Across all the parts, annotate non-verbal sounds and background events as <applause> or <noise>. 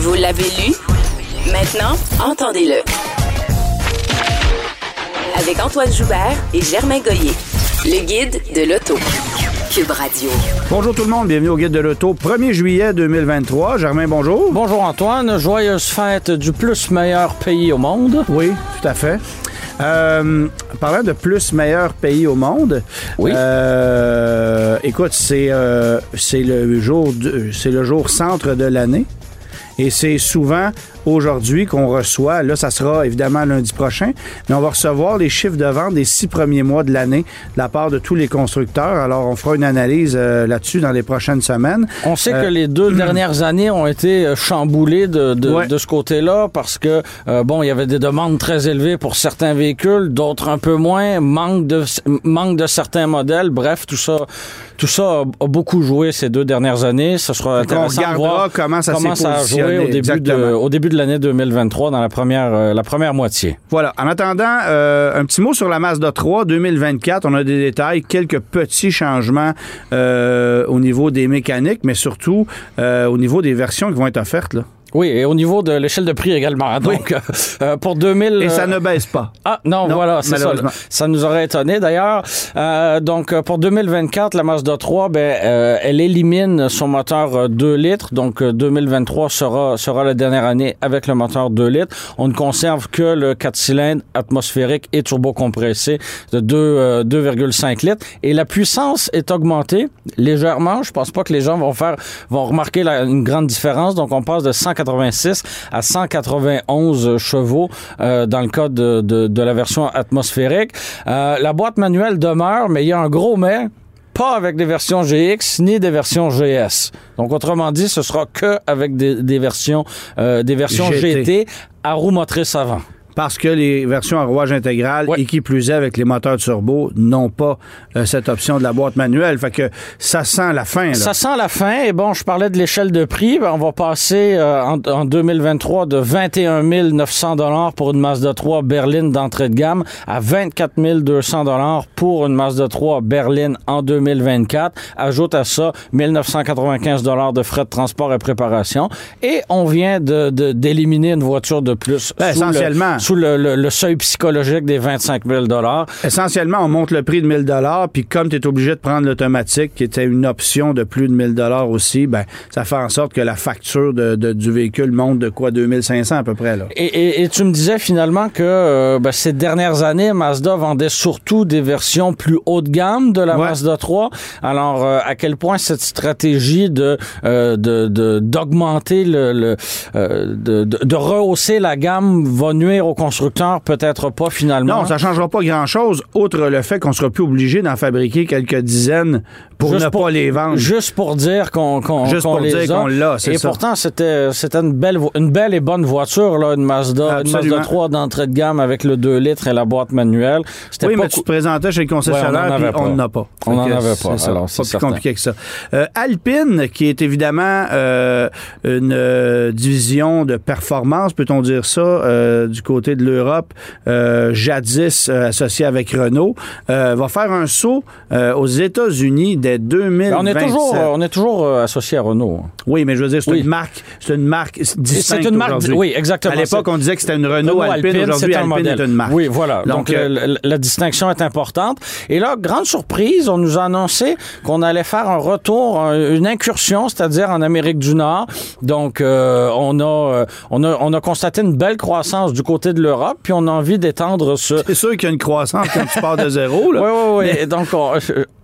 Vous l'avez lu? Maintenant, entendez-le. Avec Antoine Joubert et Germain Goyer. Le guide de l'auto. Cube Radio. Bonjour tout le monde, bienvenue au Guide de l'Auto. 1er juillet 2023. Germain, bonjour. Bonjour Antoine, joyeuse fête du plus meilleur pays au monde. Oui, tout à fait. Euh, parlant de plus meilleur pays au monde, Oui. euh, écoute, c'est euh, c'est le jour c'est le jour centre de l'année et c'est souvent aujourd'hui qu'on reçoit. Là, ça sera évidemment lundi prochain, mais on va recevoir les chiffres de vente des six premiers mois de l'année de la part de tous les constructeurs. Alors, on fera une analyse euh, là-dessus dans les prochaines semaines. On sait Euh, que les deux <clears throat> dernières années ont été euh, chamboulées de, de, Ouais. de ce côté-là parce que, euh, bon, il y avait des demandes très élevées pour certains véhicules, d'autres un peu moins, manque de, manque de certains modèles. Bref, tout ça, tout ça a, beaucoup joué ces deux dernières années. Ce sera Donc, on intéressant de voir comment ça s'est a joué positionné, au début, de, exactement. au début de l'année 2023 dans la première, euh, la première moitié. Voilà. En attendant, euh, un petit mot sur la Mazda 3 2024. On a des détails, quelques petits changements euh, au niveau des mécaniques, mais surtout au niveau des versions qui vont être offertes. Là. Oui, et au niveau de l'échelle de prix également. Donc, euh, euh, pour 2000... Et ça euh, ne baisse pas. Ah non, Non, voilà, c'est ça. nous aurait étonné d'ailleurs. Euh, donc euh, pour 2024, la Mazda 3, ben, euh, elle élimine son moteur euh, 2 litres. Donc euh, 2023 sera sera la dernière année avec le moteur 2 litres. On ne conserve que le 4 cylindres atmosphérique et turbocompressé de 2, euh, 2,5 litres. Et la puissance est augmentée légèrement. Je pense pas que les gens vont faire vont remarquer la- une grande différence. Donc on passe de 186 à 191 chevaux euh, dans le cas de, de, de la version atmosphérique. Euh, la boîte manuelle demeure, mais il y a un gros mais. Pas avec des versions GX ni des versions GS. Donc, autrement dit, ce sera que avec des, des versions, euh, des versions GT. GT à roue motrice avant. Parce que les versions à rouage intégral, Ouais. et qui plus est avec les moteurs turbo, n'ont pas euh, cette option de la boîte manuelle. Fait que ça sent la fin. Là. Ça sent la fin. Et bon, je parlais de l'échelle de prix. Ben, on va passer euh, en, en 2023 de 21 900 dollars pour une Mazda 3 berline d'entrée de gamme à 24 200 dollars pour une Mazda 3 berline en 2024. Ajoute à ça 1995 dollars de frais de transport et préparation. Et on vient de, de- d'éliminer une voiture de plus Ben, sous, le, essentiellement. Sous le, le- le seuil psychologique des 25 000 dollars. Essentiellement, on monte le prix de 1000 dollars, puis comme tu es obligé de prendre l'automatique, qui était une option de plus de 1000 dollars aussi, ben ça fait en sorte que la facture de, de- du véhicule monte de quoi 2500 à peu près là. Et, et- et tu me disais finalement que euh, ben, ces dernières années, Mazda vendait surtout des versions plus haut de gamme de la Ouais. Mazda 3. Alors, euh, à quel point cette stratégie de euh, de- d'augmenter le, le euh, de rehausser la gamme va nuire constructeurs Peut-être pas finalement. Non, ça changera pas grand-chose, outre le fait qu'on sera plus obligé d'en fabriquer quelques dizaines pour Juste ne pour- pas les vendre. Juste pour dire qu'on qu'on Juste qu'on pour les dire qu'on l'a, c'est Et pourtant, c'était c'était une belle, une belle et bonne voiture, là, une Mazda, une. Mazda 3 d'entrée de gamme avec le 2 litres et la boîte manuelle. Oui, pas mais tu te présentais chez le Ouais, concessionnaire, avait on n'en a pas. On n'en avait c'est pas, alors pas c'est plus certain. compliqué que ça. Euh, Alpine, qui est évidemment euh, une euh, division de performance, peut-on dire ça, euh, du côté de l'Europe, euh, jadis associée avec Renault, euh, va faire un saut euh, aux États-Unis dès 2027. on est toujours, euh, on est toujours euh, associé à Renault. Oui, mais je veux dire, c'est Oui. une marque, c'est une marque distincte C'est une marque, aujourd'hui. oui, exactement. À l'époque, on disait que c'était une Renault, Alpine. Aujourd'hui, c'est un Alpine modèle. est une marque. Oui, voilà. Donc, Donc, euh, la distinction est importante. Et là, grande surprise, on nous a annoncé qu'on allait faire un retour, un- une incursion, c'est-à-dire en Amérique du Nord. Donc, euh, on, a, on, a, on a constaté une belle croissance du côté de l'Europe, puis on a envie d'étendre ce, C'est sûr qu'il y a une croissance quand tu pars de zéro. Là. <laughs> oui, oui, oui. Donc, on,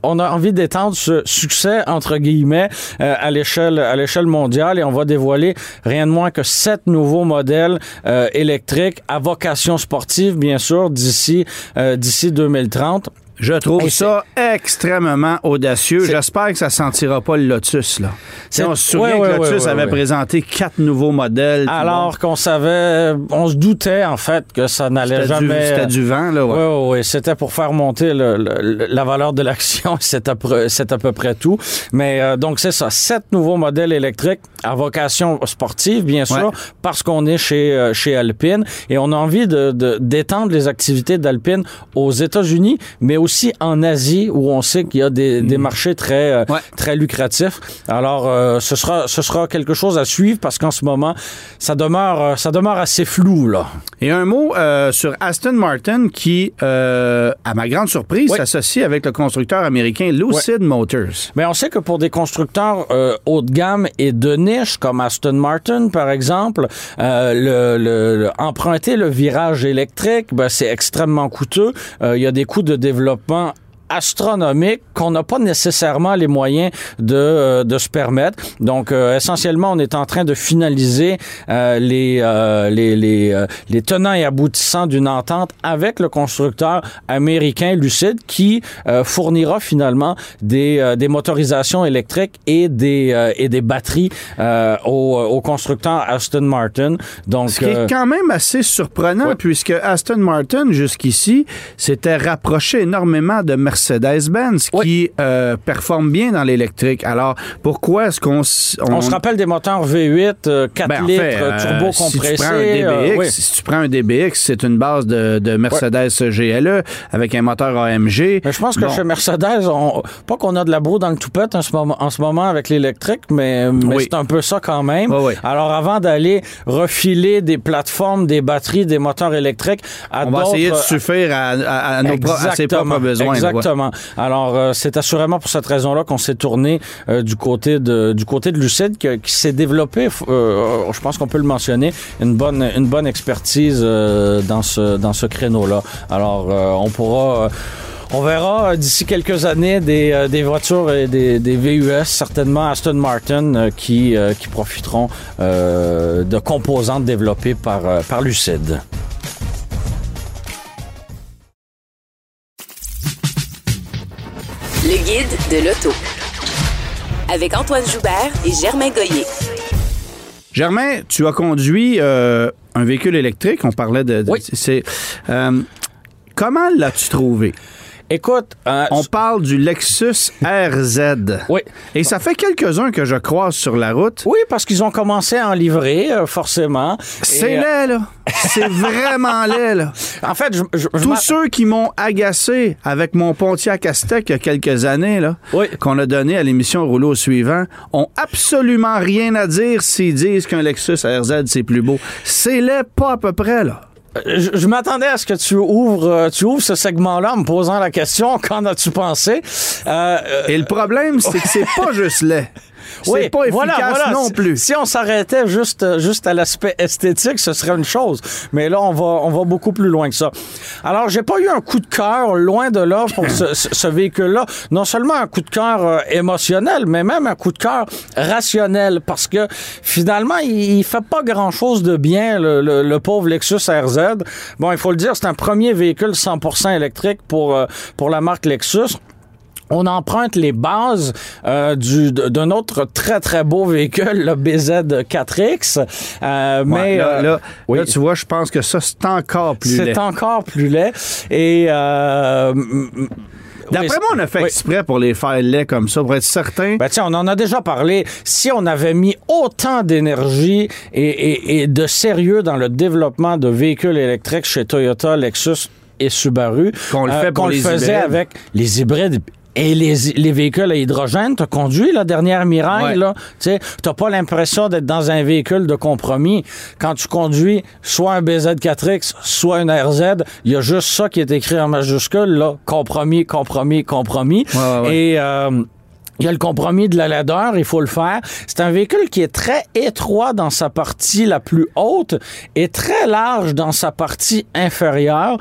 on a envie d'étendre ce succès, entre guillemets, euh, à l'échelle mondiale et on va dévoiler rien de moins que sept nouveaux modèles euh, électriques à vocation sportive, bien sûr, d'ici euh, d'ici 2030. Je trouve Hey, ça extrêmement audacieux. J'espère que ça sentira pas le Lotus, là. C'est- on se souvient Ouais, ouais, que Lotus ouais, avait présenté quatre nouveaux modèles. Alors qu'on savait, on se doutait en fait que ça n'allait jamais. c'était du vent, là. Oui, oui, oui. C'était pour faire monter le- le- la valeur de l'action. <laughs> C'est à, peu- c'est à peu près tout. Mais euh, donc, c'est ça. Sept nouveaux modèles électriques à vocation sportive, bien sûr, parce qu'on est chez, euh, chez Alpine et on a envie de- d'étendre les activités d'Alpine aux États-Unis, mais aussi en Asie, où on sait qu'il y a des, des marchés très, euh. Ouais. très lucratifs. Alors, euh, ce, sera, ce sera quelque chose à suivre parce qu'en ce moment, ça demeure, euh, ça demeure assez flou, là. Et un mot sur Aston Martin qui, à ma grande surprise, Oui. s'associe avec le constructeur américain Lucid Motors. Mais on sait que pour des constructeurs haut de gamme et de niche, comme Aston Martin, par exemple, le, le- le- emprunter le virage électrique, ben, c'est extrêmement coûteux. Il y a des coûts de développement copain astronomiques qu'on n'a pas nécessairement les moyens de, euh, de se permettre. Donc, euh, essentiellement, on est en train de finaliser euh, les, euh, les, les, euh, les tenants et aboutissants d'une entente avec le constructeur américain Lucid qui euh, fournira finalement des, euh, des motorisations électriques et des, euh, et des batteries euh, au, au constructeur Aston Martin. Donc, Ce qui est quand même assez surprenant, Ouais. puisque Aston Martin, jusqu'ici, s'était rapproché énormément de Mercedes-Benz, Oui. qui euh, performe bien dans l'électrique. Alors, pourquoi est-ce qu'on... s- on, se rappelle des moteurs V8, euh, 4 Ben, en litres, fait, euh, turbo si tu compressé. prends un DBX, euh, oui. si tu prends un DBX, c'est une base de, de Mercedes GLE avec un moteur AMG. Mais je pense que Bon. chez Mercedes, on, pas qu'on a de la broue dans le toupette en ce moment, en ce moment avec l'électrique, mais, c'est un peu ça quand même. Oui, oui. Alors avant d'aller refiler des plateformes, des batteries, des moteurs électriques à On va essayer de suffire à, à- à nos pro- à ses propres besoins. Alors, euh, c'est assurément pour cette raison-là qu'on s'est tourné euh, du côté de du de Lucid, que- qui s'est développé, euh, je pense qu'on peut le mentionner, une bonne une bonne expertise dans ce dans ce créneau-là. Alors, on pourra on verra d'ici quelques années des, des voitures et des, des VUS, certainement Aston Martin, qui, qui profiteront de composantes développées par, par Lucid. De l'auto. Avec Antoine Joubert et Germain Goyer. Germain, tu as conduit euh, un véhicule électrique. On parlait de. de- Oui. c'est, euh, comment l'as-tu trouvé? Écoute, euh, On parle du Lexus RZ. oui. Et ça fait quelques-uns que je croise sur la route. Oui, parce qu'ils ont commencé à en livrer, euh, forcément. C'est euh, laid, là. C'est <laughs> vraiment laid, là. En fait, je, je- je Tous ceux qui m'ont agacé avec mon Pontiac Aztec il y a quelques années, là, Oui. qu'on a donné à l'émission Rouleau suivant, ont absolument rien à dire s'ils disent qu'un Lexus RZ, c'est plus beau. C'est laid pas à peu près, là. Je, je m'attendais à ce que tu ouvres, euh, tu ouvres ce segment-là en me posant la question <laughs> qu'en as-tu pensé? Euh, euh, Et le problème, c'est que c'est pas juste laid. <laughs> C'est oui, pas efficace voilà, voilà. non plus. Si on s'arrêtait juste, euh, juste à l'aspect esthétique, ce serait une chose. Mais là, on va, on va beaucoup plus loin que ça. Alors, j'ai pas eu un coup de cœur, loin de là, pour ce, ce- ce véhicule-là. Non seulement un coup de cœur euh, émotionnel, mais même un coup de cœur rationnel, parce que finalement, il, il fait pas grand-chose de bien, le, le- le pauvre Lexus RZ. Bon, il faut le dire, c'est un premier véhicule 100% électrique pour, euh, pour la marque Lexus on emprunte les bases euh, du d'un autre très très beau véhicule, le BZ4X. Euh, mais là, euh, là, oui. là, tu vois, je pense que ça, c'est encore plus laid. c'est encore plus laid. Et euh, D'après oui, moi, on a fait oui. exprès pour les faire laids comme ça, pour être certain. Ben, tiens, on en a déjà parlé. Si on avait mis autant d'énergie et, et- et de sérieux dans le développement de véhicules électriques chez Toyota, Lexus et Subaru, Qu'on le fait pour qu'on les le faisait hybrides. avec les hybrides et les, les véhicules à hydrogène, t'as conduit la dernière Mirai, Ouais. là, tu t'as pas l'impression d'être dans un véhicule de compromis. Quand tu conduis soit un BZ4X, soit une RZ, il y a juste ça qui est écrit en majuscule, là, compromis, compromis, compromis. Ouais, ouais, ouais. Et euh, il y a le compromis de la laideur, il faut le faire. C'est un véhicule qui est très étroit dans sa partie la plus haute et très large dans sa partie inférieure.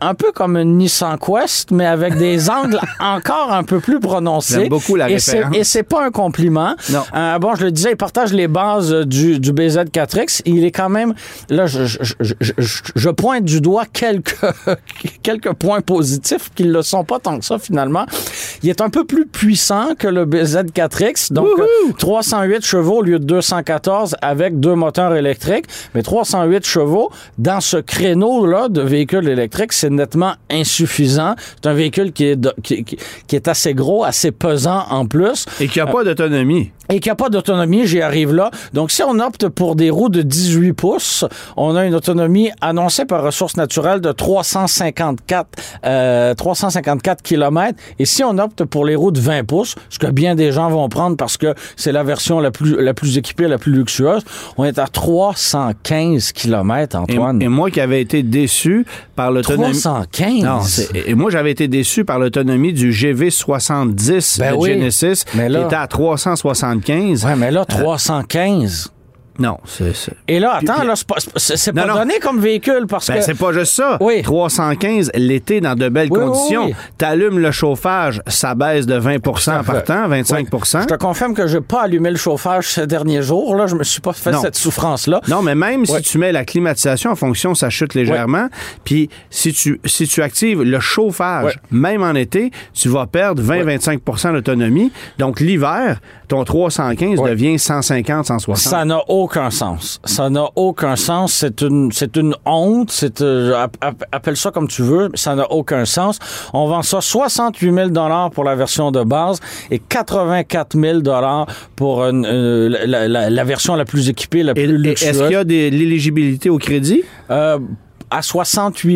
Un peu comme une Nissan Quest, mais avec des <laughs> angles encore un peu plus prononcés. J'aime beaucoup la et référence. Et c'est pas un compliment. Non. Euh, bon, je le disais, il partage les bases euh, du, du BZ4X. Il est quand même, là, je, je, je, je- pointe du doigt quelques, <laughs> quelques points positifs qui ne le sont pas tant que ça, finalement. Il est un peu plus puissant que le BZ4X. Donc, euh, 308 chevaux au lieu de 214 avec deux moteurs électriques. Mais 308 chevaux, dans ce créneau-là de véhicules électriques, c'est nettement insuffisant. C'est un véhicule qui est, de- qui, qui- qui est assez gros, assez pesant en plus. Et qui n'a pas d'autonomie. Et qu'il n'y a pas d'autonomie, j'y arrive là. Donc, si on opte pour des roues de 18 pouces, on a une autonomie annoncée par Ressources naturelles de 354, euh, 354 km. Et si on opte pour les roues de 20 pouces, ce que bien des gens vont prendre parce que c'est la version la plus, la plus équipée, la plus luxueuse, on est à 315 km, Antoine. et moi qui avais été déçu par l'autonomie. 315? Non, et moi j'avais été déçu par l'autonomie du GV70 Ben de oui. Genesis Mais là- qui était à 375. Ouais, mais là, 315. Non, c'est c'est- Et là, attends, là, c'est pas, c'est- Non, non. donné comme véhicule parce Ben, que... c'est pas juste ça. Oui. 315 l'été dans de belles Oui, oui, conditions. oui. T'allumes le chauffage, ça baisse de 20 en fait. partant, 25% Je te confirme que j'ai pas allumé le chauffage ces derniers jours. Là, je me suis pas fait Non. cette souffrance-là. Non, mais même si tu mets la climatisation en fonction, ça chute légèrement. Puis si tu, si tu actives le chauffage, même en été, tu vas perdre 20-25% d'autonomie. Donc l'hiver, ton 315 Ouais. devient 150, 160. Ça n'a aucun sens. Ça n'a aucun sens. C'est une, c'est une honte. C'est, euh, app- app- appelle ça comme tu veux. Ça n'a aucun sens. On vend ça 68 000 dollars pour la version de base et 84 000 dollars pour une, euh, la, la- la version la plus équipée, la plus luxueuse. Est-ce qu'il y a de l'éligibilité au crédit? Euh, à 68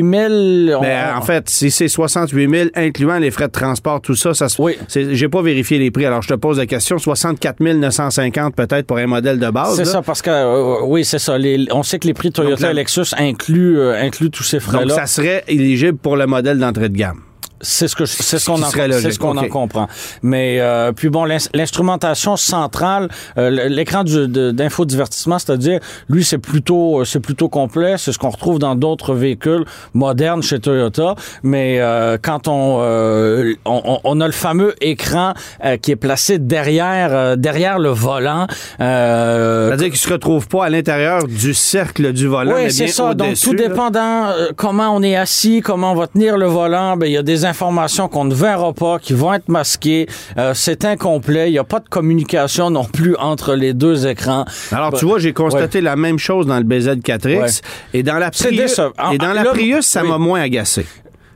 000, on- Ben, en fait, si c'est 68 000, incluant les frais de transport, tout ça, ça se. Oui. J'ai pas vérifié les prix. Alors, je te pose la question. 64 950 peut-être pour un modèle de base. C'est ça, parce que euh, oui, c'est ça. Les- on sait que les prix Toyota Donc, et Lexus incluent, euh, incluent tous ces Donc, frais-là. ça serait éligible pour le modèle d'entrée de gamme. C'est ce que c'est ce qu'on en, ce qu'on en comprend. Mais euh, puis bon, l'ins- l'instrumentation centrale, euh, l'écran d'infodivertissement, c'est-à-dire lui c'est plutôt euh, c'est plutôt complet, c'est ce qu'on retrouve dans d'autres véhicules modernes chez Toyota. Mais euh, quand on, euh, on on- on a le fameux écran euh, qui est placé derrière euh, derrière le volant. euh, C'est-à-dire qu'il se retrouve pas à l'intérieur du cercle du volant, mais oui, c'est ça. Donc, tout dépendant comment on est assis, comment on va tenir le volant, ben, il y a des informations qu'on ne verra pas, qui vont être masquées. Euh, c'est incomplet. Il n'y a pas de communication non plus entre les deux écrans. Alors, Ben, tu vois, j'ai constaté la même chose dans le BZ4X. Ouais. Et dans la C'est Prius, décevant. et dans Ah, la là, Prius ça oui. m'a moins agacé.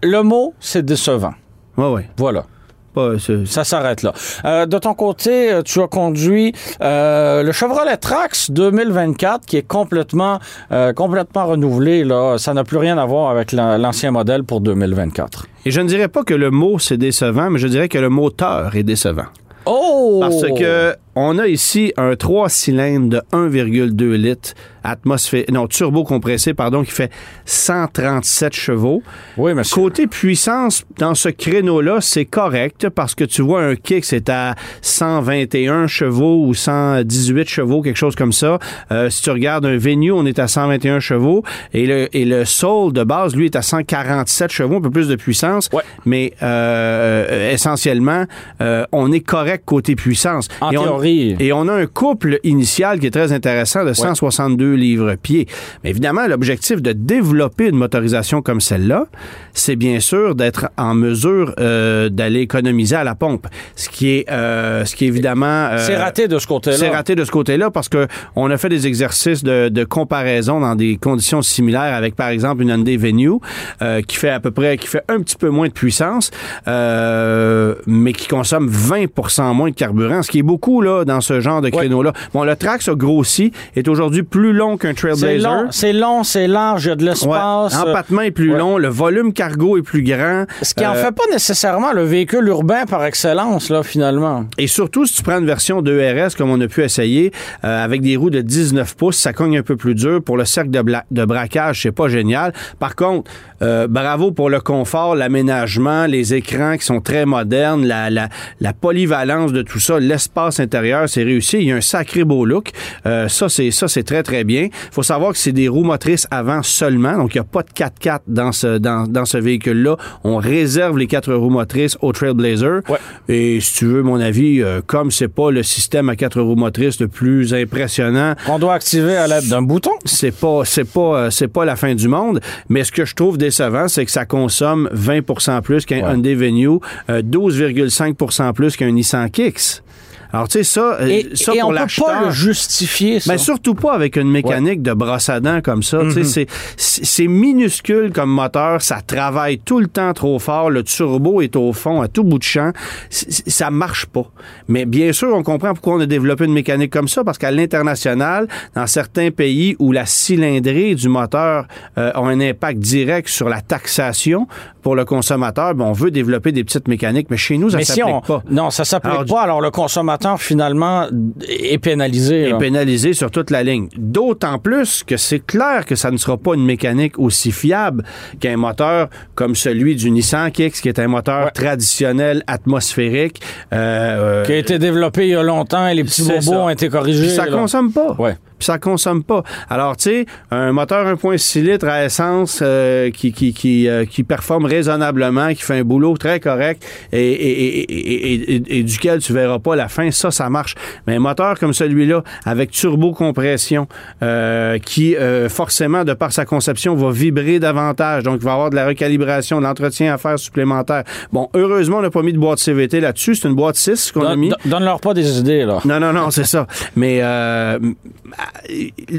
Le mot, c'est décevant. Oui, oui. Voilà. Pas, Ça s'arrête là. Euh, de ton côté, euh, tu as conduit euh, le Chevrolet Trax 2024 qui est complètement euh, complètement renouvelé là. Ça n'a plus rien à voir avec la- l'ancien modèle pour 2024. Et je ne dirais pas que le mot c'est décevant, mais je dirais que le moteur est décevant. Oh! Parce que on a ici un 3 cylindres de 1,2 litres atmosphère non turbo compressé pardon qui fait 137 chevaux. Oui, monsieur. Côté puissance, dans ce créneau-là, c'est correct parce que tu vois un kick, c'est à 121 chevaux ou 118 chevaux, quelque chose comme ça. Euh, si tu regardes un Venue, on est à 121 chevaux et le, et le Soul de base, lui, est à 147 chevaux, un peu plus de puissance. Ouais. Mais euh, essentiellement, euh, on est correct côté puissance. En et on- et on a un couple initial qui est très intéressant de 162 livres-pieds. Mais évidemment, l'objectif de développer une motorisation comme celle-là, c'est bien sûr d'être en mesure euh, d'aller économiser à la pompe. Ce qui est, euh, ce qui est évidemment... euh, C'est raté de ce côté-là. c'est raté de ce côté-là parce que on a fait des exercices de, de comparaison dans des conditions similaires avec, par exemple, une Hyundai Venue qui fait à peu près, qui fait un petit peu moins de puissance, mais qui consomme 20% moins de carburant, ce qui est beaucoup là dans ce genre de créneau-là. Bon, le Trax a grossi, est aujourd'hui plus long qu'un Trailblazer. c'est long, c'est large, il y a de Ouais. l'espace. Empattement est plus Ouais. long, le volume cargo est plus grand. Ce qui en Euh, fait pas nécessairement le véhicule urbain par excellence, là, finalement. Et surtout, si tu prends une version 2RS comme on a pu essayer, euh, avec des roues de 19 pouces, ça cogne un peu plus dur. Pour le cercle de, bla- de braquage, c'est pas génial. Par contre, euh, bravo pour le confort, l'aménagement, les écrans qui sont très modernes, la, la, la polyvalence de tout ça, l'espace intérieur c'est réussi. Il y a un sacré beau look. Euh, ça, c'est ça, c'est très, très bien. Il faut savoir que c'est des roues motrices avant seulement, donc il n'y a pas de 4x4 dans ce, dans, dans ce véhicule-là. On réserve les quatre roues motrices au Trailblazer. Ouais. Et si tu veux mon avis, euh, comme c'est pas le système à quatre roues motrices le plus impressionnant, On doit activer à l'aide d'un bouton. c'est pas c'est pas euh, c'est pas la fin du monde mais ce que je trouve décevant c'est que ça consomme 20% plus qu'un Ouais. Hyundai Venue euh, 12,5% plus qu'un Nissan Kicks alors tu sais ça, euh, Et, ça et pour on peut pas l'acheteur le justifier, ça. mais surtout pas avec une mécanique de brosse à dents comme ça. Tu sais, c'est- C'est minuscule comme moteur, ça travaille tout le temps trop fort, le turbo est au fond, à tout bout de champ. Ça marche pas. Mais bien sûr, on comprend pourquoi on a développé une mécanique comme ça, parce qu'à l'international, dans certains pays où la cylindrée du moteur euh, a un impact direct sur la taxation pour le consommateur, ben, on veut développer des petites mécaniques, mais chez nous, ça si s'applique on, pas. non, ça s'applique Alors, pas. Alors le consommateur finalement est pénalisé. est pénalisé sur toute la ligne. D'autant plus que c'est clair que ça ne sera pas une mécanique aussi fiable qu'un moteur comme celui du Nissan Kicks, qui est un moteur Ouais. traditionnel atmosphérique. Euh, qui a été développé il y a longtemps et les petits bobos ça. ont été corrigés. Puis ça là. consomme pas. Ouais. Puis ça consomme pas. Alors, tu sais, un moteur 1.6 litres à essence euh, qui, qui, qui, euh, qui performe raisonnablement, qui fait un boulot très correct et, et, et, et, duquel tu verras pas la fin, ça, ça marche. Mais un moteur comme celui-là, avec turbo-compression, euh, qui euh, forcément, de par sa conception, va vibrer davantage. Donc, il va y avoir de la recalibration, de l'entretien à faire supplémentaire. Bon, heureusement, on n'a pas mis de boîte CVT là-dessus. C'est une boîte 6 qu'on a mis. don- Donne-leur pas des idées, là. Non, non, non, c'est ça. Mais euh,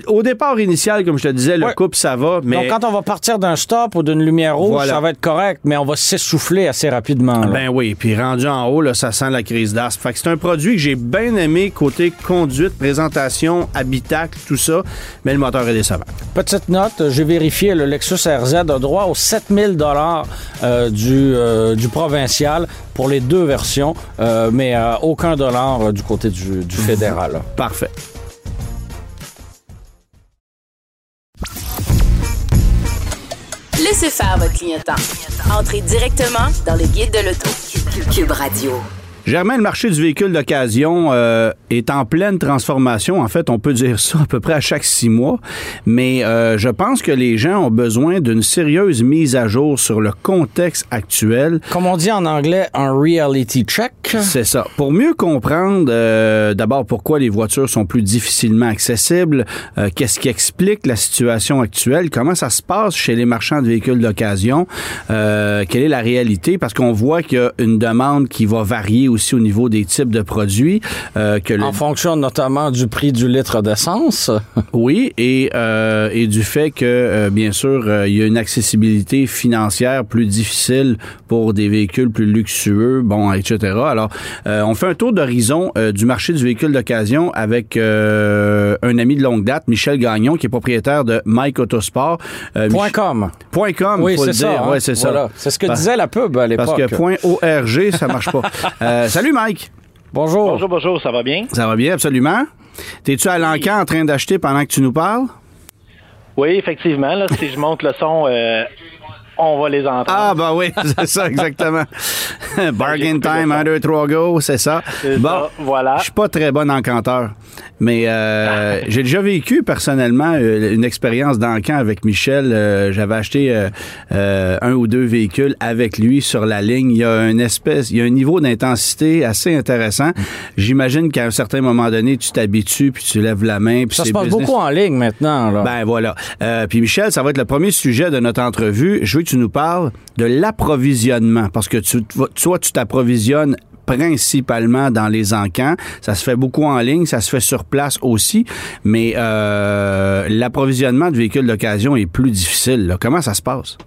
au départ initial, comme je te disais, le couple, ça va, mais... Donc, quand on va partir d'un stop ou d'une lumière rouge, Voilà. ça va être correct, mais on va s'essouffler assez rapidement. là. Ben oui, puis rendu en haut, là, ça sent la crise d'asthme. Fait que c'est un produit que j'ai bien aimé côté conduite, présentation, habitacle, tout ça, mais le moteur est décevant. Petite note, j'ai vérifié, le Lexus RZ a droit aux 7000 dollars euh, du, euh, du provincial pour les deux versions, euh, mais euh, aucun dollar euh, du côté du, du fédéral. Parfait. Laissez faire votre clignotant. Entrez directement dans le guide de l'auto. Cube Radio. Germain, le marché du véhicule d'occasion euh, est en pleine transformation. En fait, on peut dire ça à peu près à chaque six mois. Mais euh, je pense que les gens ont besoin d'une sérieuse mise à jour sur le contexte actuel Comme on dit en anglais, un reality check. C'est ça. Pour mieux comprendre euh, d'abord pourquoi les voitures sont plus difficilement accessibles, euh, qu'est-ce qui explique la situation actuelle, comment ça se passe chez les marchands de véhicules d'occasion, euh, quelle est la réalité, parce qu'on voit qu'il y a une demande qui va varier aussi au niveau des types de produits. euh, que le- En fonction notamment du prix du litre d'essence. <laughs> oui, et, euh, et du fait que, euh, bien sûr, il y a une accessibilité financière plus difficile pour des véhicules plus luxueux, bon, etc. Alors, on fait un tour d'horizon du marché du véhicule d'occasion avec un ami de longue date, Michel Gagnon, qui est propriétaire de Mike Autosport. Point Mich- com. Point com, Oui, faut le c'est dire. ça. hein. Ouais, c'est ça. C'est ce que disait la pub à l'époque. Parce que point ORG, ça marche pas. <laughs> Euh, salut Mike. Bonjour. Bonjour, bonjour, ça va bien? Ça va bien, absolument. T'es-tu à l'encan en train d'acheter pendant que tu nous parles? Oui, effectivement, là, si je monte le son, euh, on va les entendre. Ah, bah oui, <laughs> c'est ça, exactement. <laughs> Bargain time, 1, 2, 3, go, c'est ça. Bon, ça, voilà. je suis pas très bon encanteur, mais euh, <laughs> j'ai déjà vécu personnellement euh, une expérience d'encan avec Michel. Euh, J'avais acheté euh, euh, un ou deux véhicules avec lui sur la ligne. Il y a une espèce, il y a un niveau d'intensité assez intéressant. J'imagine qu'à un certain moment donné, tu t'habitues, puis tu lèves la main. puis Ça se passe business. beaucoup en ligne maintenant. Là. Ben voilà. Euh, puis Michel, ça va être le premier sujet de notre entrevue. Je veux que tu nous parles de l'approvisionnement parce que tu, toi, tu t'approvisionnes principalement dans les encans. Ça se fait beaucoup en ligne, ça se fait sur place aussi, mais euh, l'approvisionnement de véhicules d'occasion est plus difficile. Comment ça se passe?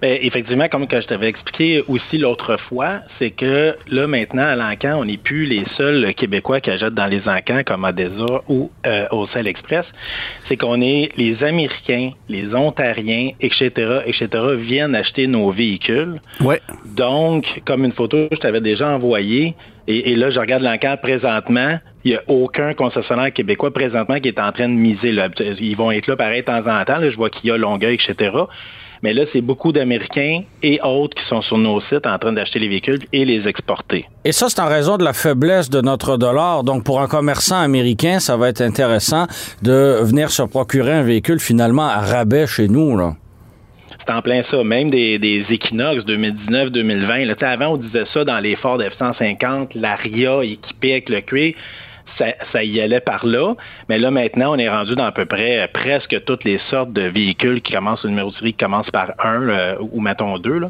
Ben, effectivement, comme que je t'avais expliqué aussi l'autre fois, c'est que là, maintenant, à l'encan, on n'est plus les seuls Québécois qui achètent dans les encans comme Adesa ou euh, au Cell Express. C'est qu'on est les Américains, les Ontariens, etc., etc., viennent acheter nos véhicules. Ouais. Donc, comme une photo, je t'avais déjà envoyé, et, et là, je regarde l'encan présentement, il n'y a aucun concessionnaire québécois présentement qui est en train de miser. Là. Ils vont être là pareil de temps en temps. là. je vois qu'il y a Longueuil, etc. Mais là, c'est beaucoup d'Américains et autres qui sont sur nos sites en train d'acheter les véhicules et les exporter. Et ça, c'est en raison de la faiblesse de notre dollar. Donc, pour un commerçant américain, ça va être intéressant de venir se procurer un véhicule finalement à rabais chez nous. Là. C'est en plein ça. Même des, des Equinox 2019-2020. Avant, on disait ça dans les Ford F-150, l'Aria équipée avec le cuir ça, y allait par là. Mais là, maintenant, on est rendu dans à peu près euh, presque toutes les sortes de véhicules qui commencent, au numéro de série qui commence par un ou mettons deux.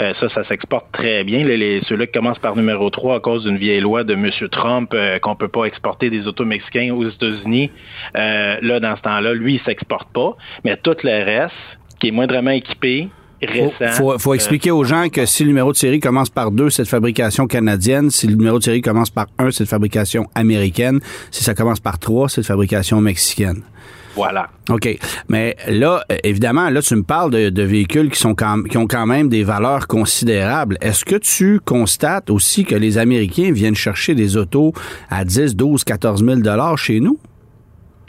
Euh, ça, ça s'exporte très bien. ceux-là qui commencent par numéro 3 à cause d'une vieille loi de M. Trump qu'on euh, qu'on peut pas exporter des autos mexicains aux États-Unis. là, dans ce temps-là, lui, il s'exporte pas. Mais tout le reste, qui est moindrement équipé, il faut, expliquer aux gens que si le numéro de série commence par 2, c'est de fabrication canadienne. Si le numéro de série commence par 1, c'est de fabrication américaine. Si ça commence par 3, c'est de fabrication mexicaine. Voilà. OK. Mais là, évidemment, là, tu me parles de, véhicules qui, sont qui ont quand même des valeurs considérables. Est-ce que tu constates aussi que les Américains viennent chercher des autos à 10, 12, 14 000 chez nous?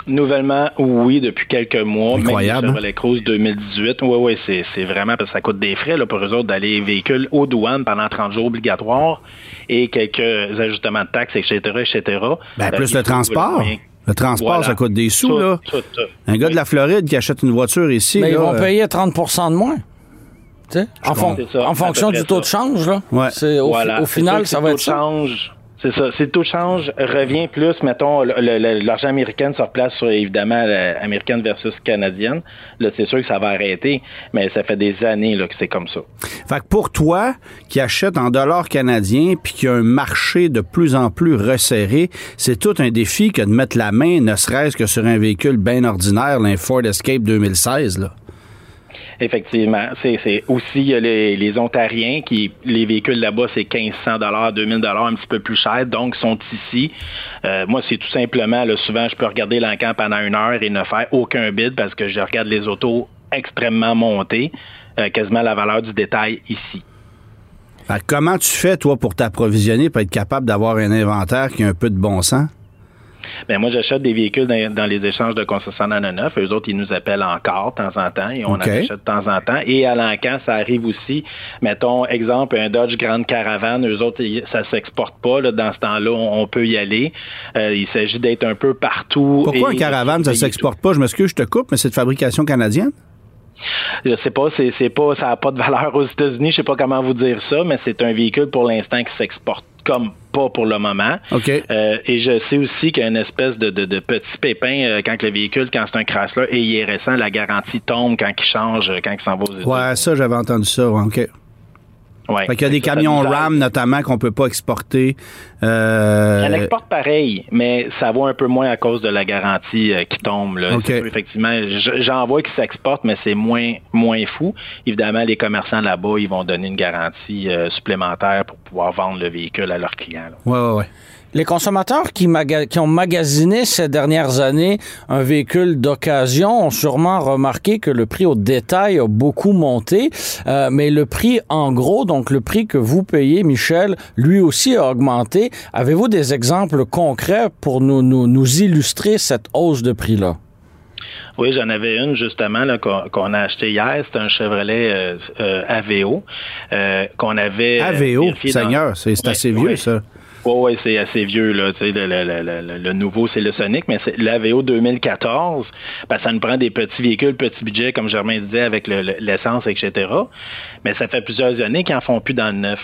Nouvellement, oui, depuis quelques mois. Incroyable. Même les Cruise 2018. Oui, oui, c'est vraiment parce que ça coûte des frais là, pour eux autres d'aller véhicules aux douanes pendant 30 jours obligatoires et quelques ajustements de taxes, etc., etc. Ben, plus le transport. Le transport, ça coûte des sous, là. Un gars de la Floride qui achète une voiture ici. Mais ils vont euh, payer 30% de moins. En, en, fonction du taux de change, là. Ouais. Au, au final, ça va être ça. Change, c'est ça. Si le taux de change revient plus, mettons, l'argent américain se replace sur, évidemment, américaine versus canadienne, là, c'est sûr que ça va arrêter, mais ça fait des années là, que c'est comme ça. Fait que pour toi, qui achète en dollars canadiens puis qui a un marché de plus en plus resserré, c'est tout un défi que de mettre la main, ne serait-ce que sur un véhicule bien ordinaire, un Ford Escape 2016, là. Effectivement. C'est aussi les, les Ontariens qui, les véhicules là-bas, c'est 1500 dollars, 2000 dollars, un petit peu plus cher, donc sont ici. Euh, moi, c'est tout simplement, là, souvent, je peux regarder l'encamp pendant une heure et ne faire aucun bid parce que je regarde les autos extrêmement montées, euh, quasiment la valeur du détail ici. comment tu fais, toi, pour t'approvisionner, pour être capable d'avoir un inventaire qui a un peu de bon sens? Ben moi, j'achète des véhicules dans, les échanges de concessionnaires neuf. Eux autres, ils nous appellent encore de temps en temps et on en achète de temps en temps. Et à l'encan, ça arrive aussi. Mettons, exemple, un Dodge Grande Caravane. Eux autres, ça s'exporte pas. Là, dans ce temps-là, on, peut y aller. Euh, il s'agit d'être un peu partout. Pourquoi un caravane, ça s'exporte pas? Je m'excuse, je te coupe, mais c'est de fabrication canadienne? Je sais pas, c'est, pas, ça n'a pas de valeur aux États-Unis, je sais pas comment vous dire ça, mais c'est un véhicule pour l'instant qui s'exporte comme pas pour le moment. Euh, et je sais aussi qu'il y a une espèce de, de, petit pépin euh, quand le véhicule, quand c'est un Chrysler et il est récent, la garantie tombe quand il change, quand il s'en va aux Ouais, ça, j'avais entendu ça. OK. Ouais. Fait qu'il y a des camions RAM, notamment, qu'on peut pas exporter. Euh... Elle exporte pareil, mais ça vaut un peu moins à cause de la garantie euh, qui tombe. Là. Effectivement, j'en vois qui s'exportent, mais c'est moins, moins fou. Évidemment, les commerçants là-bas, ils vont donner une garantie euh, supplémentaire pour pouvoir vendre le véhicule à leurs clients. Oui, oui, oui. Les consommateurs qui, qui, ont magasiné ces dernières années un véhicule d'occasion ont sûrement remarqué que le prix au détail a beaucoup monté, euh, mais le prix en gros, donc le prix que vous payez, Michel, lui aussi a augmenté. Avez-vous des exemples concrets pour nous, nous, nous illustrer cette hausse de prix-là? Oui, j'en avais une justement qu'on a acheté hier. C'est un Chevrolet euh, euh, AVO qu'on avait. AVO, Seigneur, c'est assez vieux ça. Oui, c'est assez vieux, là. Le, nouveau, c'est le Sonic, mais c'est l'AVO 2014. Ben, ça nous prend des petits véhicules, petits budgets, comme Germain disait, avec l'essence, etc. Mais ça fait plusieurs années qu'ils en font plus dans le neuf.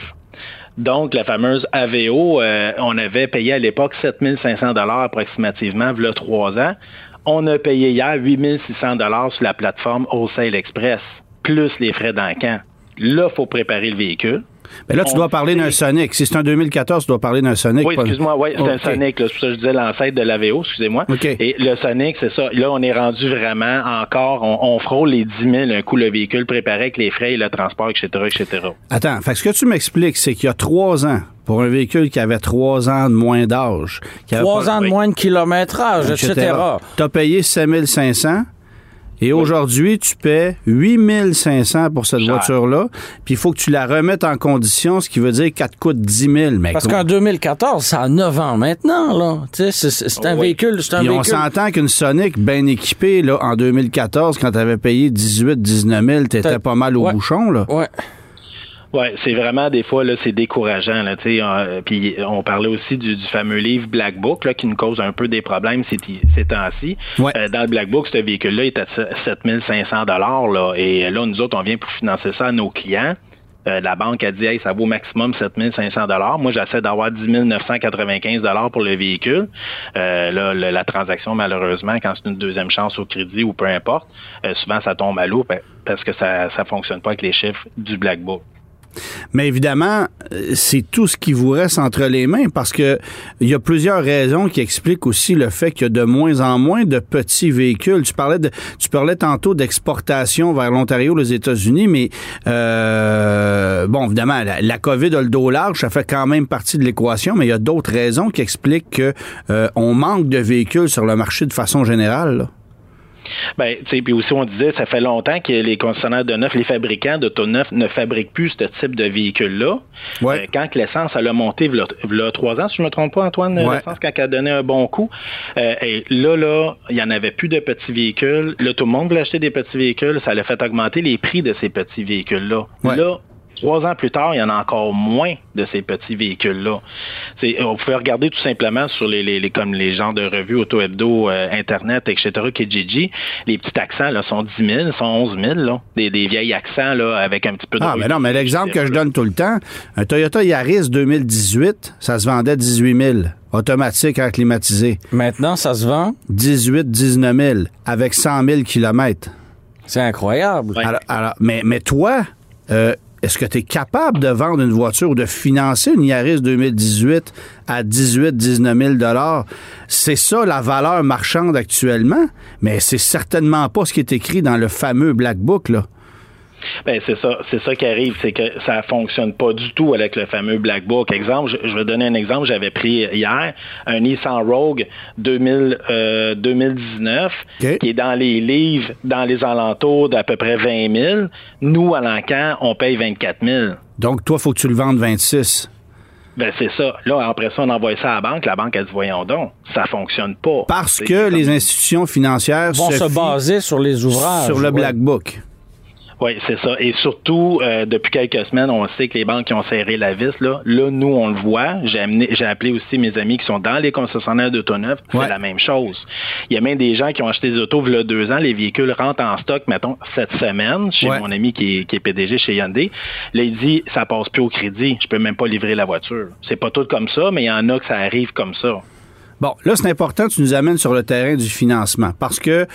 Donc, la fameuse AVO, euh, on avait payé à l'époque 7500 dollars approximativement, a trois ans. On a payé hier 8600 dollars sur la plateforme Wholesale Express, plus les frais d'encan. Là, il faut préparer le véhicule. Mais là, tu dois parler d'un Sonic. Si c'est un 2014, tu dois parler d'un Sonic. Oui, excuse-moi, oui, c'est un Sonic. C'est pour ça que je disais l'ancêtre de l'AVO, excusez-moi. Et le Sonic, c'est ça. Là, on est rendu vraiment encore, on, frôle les 10 000 un coup le véhicule préparé avec les frais et le transport, etc., etc. Attends, fait ce que tu m'expliques, c'est qu'il y a trois ans, pour un véhicule qui avait trois ans de moins d'âge. Trois ans de moins de kilométrage, etc. Tu as payé 7500 Et aujourd'hui, tu paies 8500 pour cette voiture-là. Puis il faut que tu la remettes en condition, ce qui veut dire qu'elle te coûte 10 000. Mais Parce qu'en 2014, ça a 9 ans maintenant, là. Tu sais, c'est- c'est c'est un Oui. véhicule, c'est un Puis on véhicule. s'entend qu'une Sonic bien équipée, là, en 2014, quand tu avais payé 18 19 000, t'étais pas mal au Ouais. bouchon, là. Ouais. Ouais, c'est vraiment des fois là, c'est décourageant là. Tu sais, euh, puis on parlait aussi du, du fameux livre Black Book là qui nous cause un peu des problèmes ces, ces temps-ci. Ouais. Euh, dans le Black Book, ce véhicule-là est à 7500 dollars là, et là nous autres on vient pour financer ça à nos clients. Euh, la banque a dit hey, ça vaut maximum 7500 dollars. Moi, j'essaie d'avoir 10 995 dollars pour le véhicule. Euh, là, le- la transaction, malheureusement, quand c'est une deuxième chance au crédit ou peu importe, euh, souvent ça tombe à l'eau pa- parce que ça ça fonctionne pas avec les chiffres du Black Book. Mais évidemment, euh, c'est tout ce qui vous reste entre les mains parce que il y a plusieurs raisons qui expliquent aussi le fait qu'il y a de moins en moins de petits véhicules. Tu parlais de, tu parlais tantôt d'exportation vers l'Ontario, les États-Unis, mais euh, bon, évidemment, la, COVID a le dos large, ça fait quand même partie de l'équation, mais il y a d'autres raisons qui expliquent que euh, on manque de véhicules sur le marché de façon générale. Ben, tu sais, puis aussi on disait, ça fait longtemps que les concessionnaires de neuf, les fabricants d'auto neuf ne fabriquent plus ce type de véhicule-là. Ouais. Euh, quand que l'essence, elle a monté, il y a trois ans, si je me trompe pas, Antoine, Ouais. l'essence, quand elle a donné un bon coup, euh, et là, là, il y en avait plus de petits véhicules. Là, tout le monde voulait acheter des petits véhicules. Ça a fait augmenter les prix de ces petits véhicules-là. Ouais. Là, Trois ans plus tard, il y en a encore moins de ces petits véhicules-là. C'est- On pouvait regarder tout simplement sur les, les, les- comme les genres de revues auto-hebdo, euh, Internet, etc., Kijiji, les petits accents là, sont 10 000, sont 11 000, là, des, des vieilles accents là, avec un petit peu de... Ah, mais non, mais l'exemple que je donne tout le temps, un Toyota Yaris 2018, ça se vendait 18 000, automatique, air climatisé. Maintenant, ça se vend? 18 19 000 avec 100 000 kilomètres. C'est incroyable. Ouais. Alors, alors, mais, mais toi, euh, est-ce que tu es capable de vendre une voiture ou de financer une Yaris 2018 à 18 19 000 C'est ça la valeur marchande actuellement, mais c'est certainement pas ce qui est écrit dans le fameux Black Book. Là. Ben, c'est ça, c'est ça qui arrive, c'est que ça fonctionne pas du tout avec le fameux Black Book. Exemple, je, je vais donner un exemple, j'avais pris hier un Nissan Rogue 2000, euh, 2019 OK. qui est dans les livres, dans les alentours d'à peu près 20 000. Nous, à l'encan, on paye 24 000. Donc, toi, faut que tu le vendes 26. Ben, c'est ça. Là, après ça, on envoie ça à la banque. La banque, elle dit, voyons donc, ça fonctionne pas. Parce que les institutions financières Vont se baser sur les ouvrages. sur le ouais. Black Book. Oui, c'est ça. Et surtout, euh, depuis quelques semaines, on sait que les banques qui ont serré la vis. Là, là nous, on le voit. J'ai amené, j'ai appelé aussi mes amis qui sont dans les concessionnaires d'auto neuf. Ouais. C'est la même chose. Il y a même des gens qui ont acheté des autos il y a deux ans. Les véhicules rentrent en stock, mettons, cette semaine, chez Ouais. mon ami qui est, qui est PDG chez Hyundai. Là, il dit, ça passe plus au crédit. Je peux même pas livrer la voiture. C'est pas tout comme ça, mais il y en a que ça arrive comme ça. Bon, là, c'est important tu nous amènes sur le terrain du financement parce que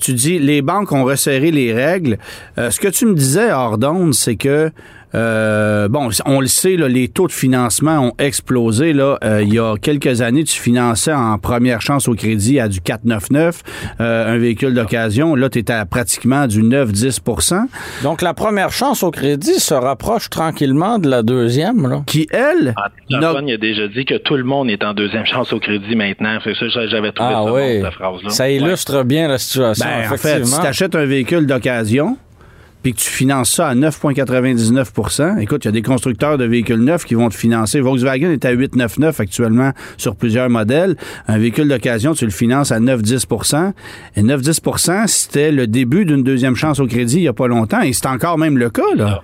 tu dis les banques ont resserré les règles. Euh, ce que tu me disais, Ordonne, c'est que, euh, bon, on le sait, là, les taux de financement ont explosé. Là, Euh, il y a quelques années, tu finançais en première chance au crédit à du 4,99, euh, un véhicule d'occasion. Là, tu étais à pratiquement du 9-10% Donc, la première chance au crédit se rapproche tranquillement de la deuxième. Là. qui, elle, il a déjà dit que tout le monde est en deuxième chance au crédit maintenant. C'est ça, j'avais trouvé Ah ça oui, bon, cette phrase-là. ça Ouais. illustre bien la situation. Ben, en fait, si tu achètes un véhicule d'occasion, puis que tu finances ça à 9,99 écoute, il y a des constructeurs de véhicules neufs qui vont te financer. Volkswagen est à 8,99 actuellement sur plusieurs modèles. Un véhicule d'occasion, tu le finances à 9,10% Et 9,10% c'était le début d'une deuxième chance au crédit il n'y a pas longtemps. Et c'est encore même le cas, là.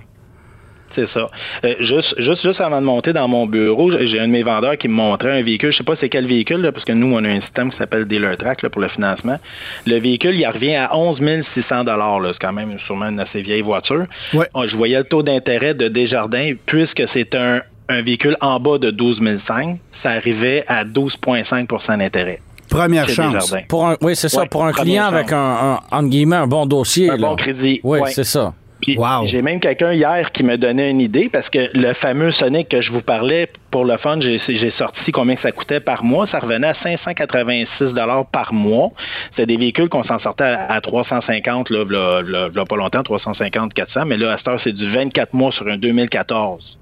C'est ça. Euh, juste, juste, juste avant de monter dans mon bureau, j'ai un de mes vendeurs qui me montrait un véhicule. Je sais pas c'est quel véhicule, là, parce que nous, on a un système qui s'appelle DealerTrack là, pour le financement. Le véhicule, il revient à 11 600 dollars. C'est quand même sûrement une assez vieille voiture. Ouais. Oh, Je voyais le taux d'intérêt de Desjardins, puisque c'est un, un véhicule en bas de 12 500, ça arrivait à 12,5% d'intérêt. Première chance. Pour un, oui, c'est ça. Ouais, pour un client chance. avec un, un, entre guillemets, un bon dossier. Un là. bon crédit. Oui, Ouais. c'est ça. Puis Wow. j'ai même quelqu'un hier qui me donnait une idée parce que le fameux Sonic que je vous parlais pour le fun, j'ai sorti combien ça coûtait par mois. Ça revenait à 586 dollars par mois. C'est des véhicules qu'on s'en sortait à, à 350 là, là, là, là, pas longtemps, 350, 400. Mais là, à cette heure, c'est du 24 mois sur un 2014.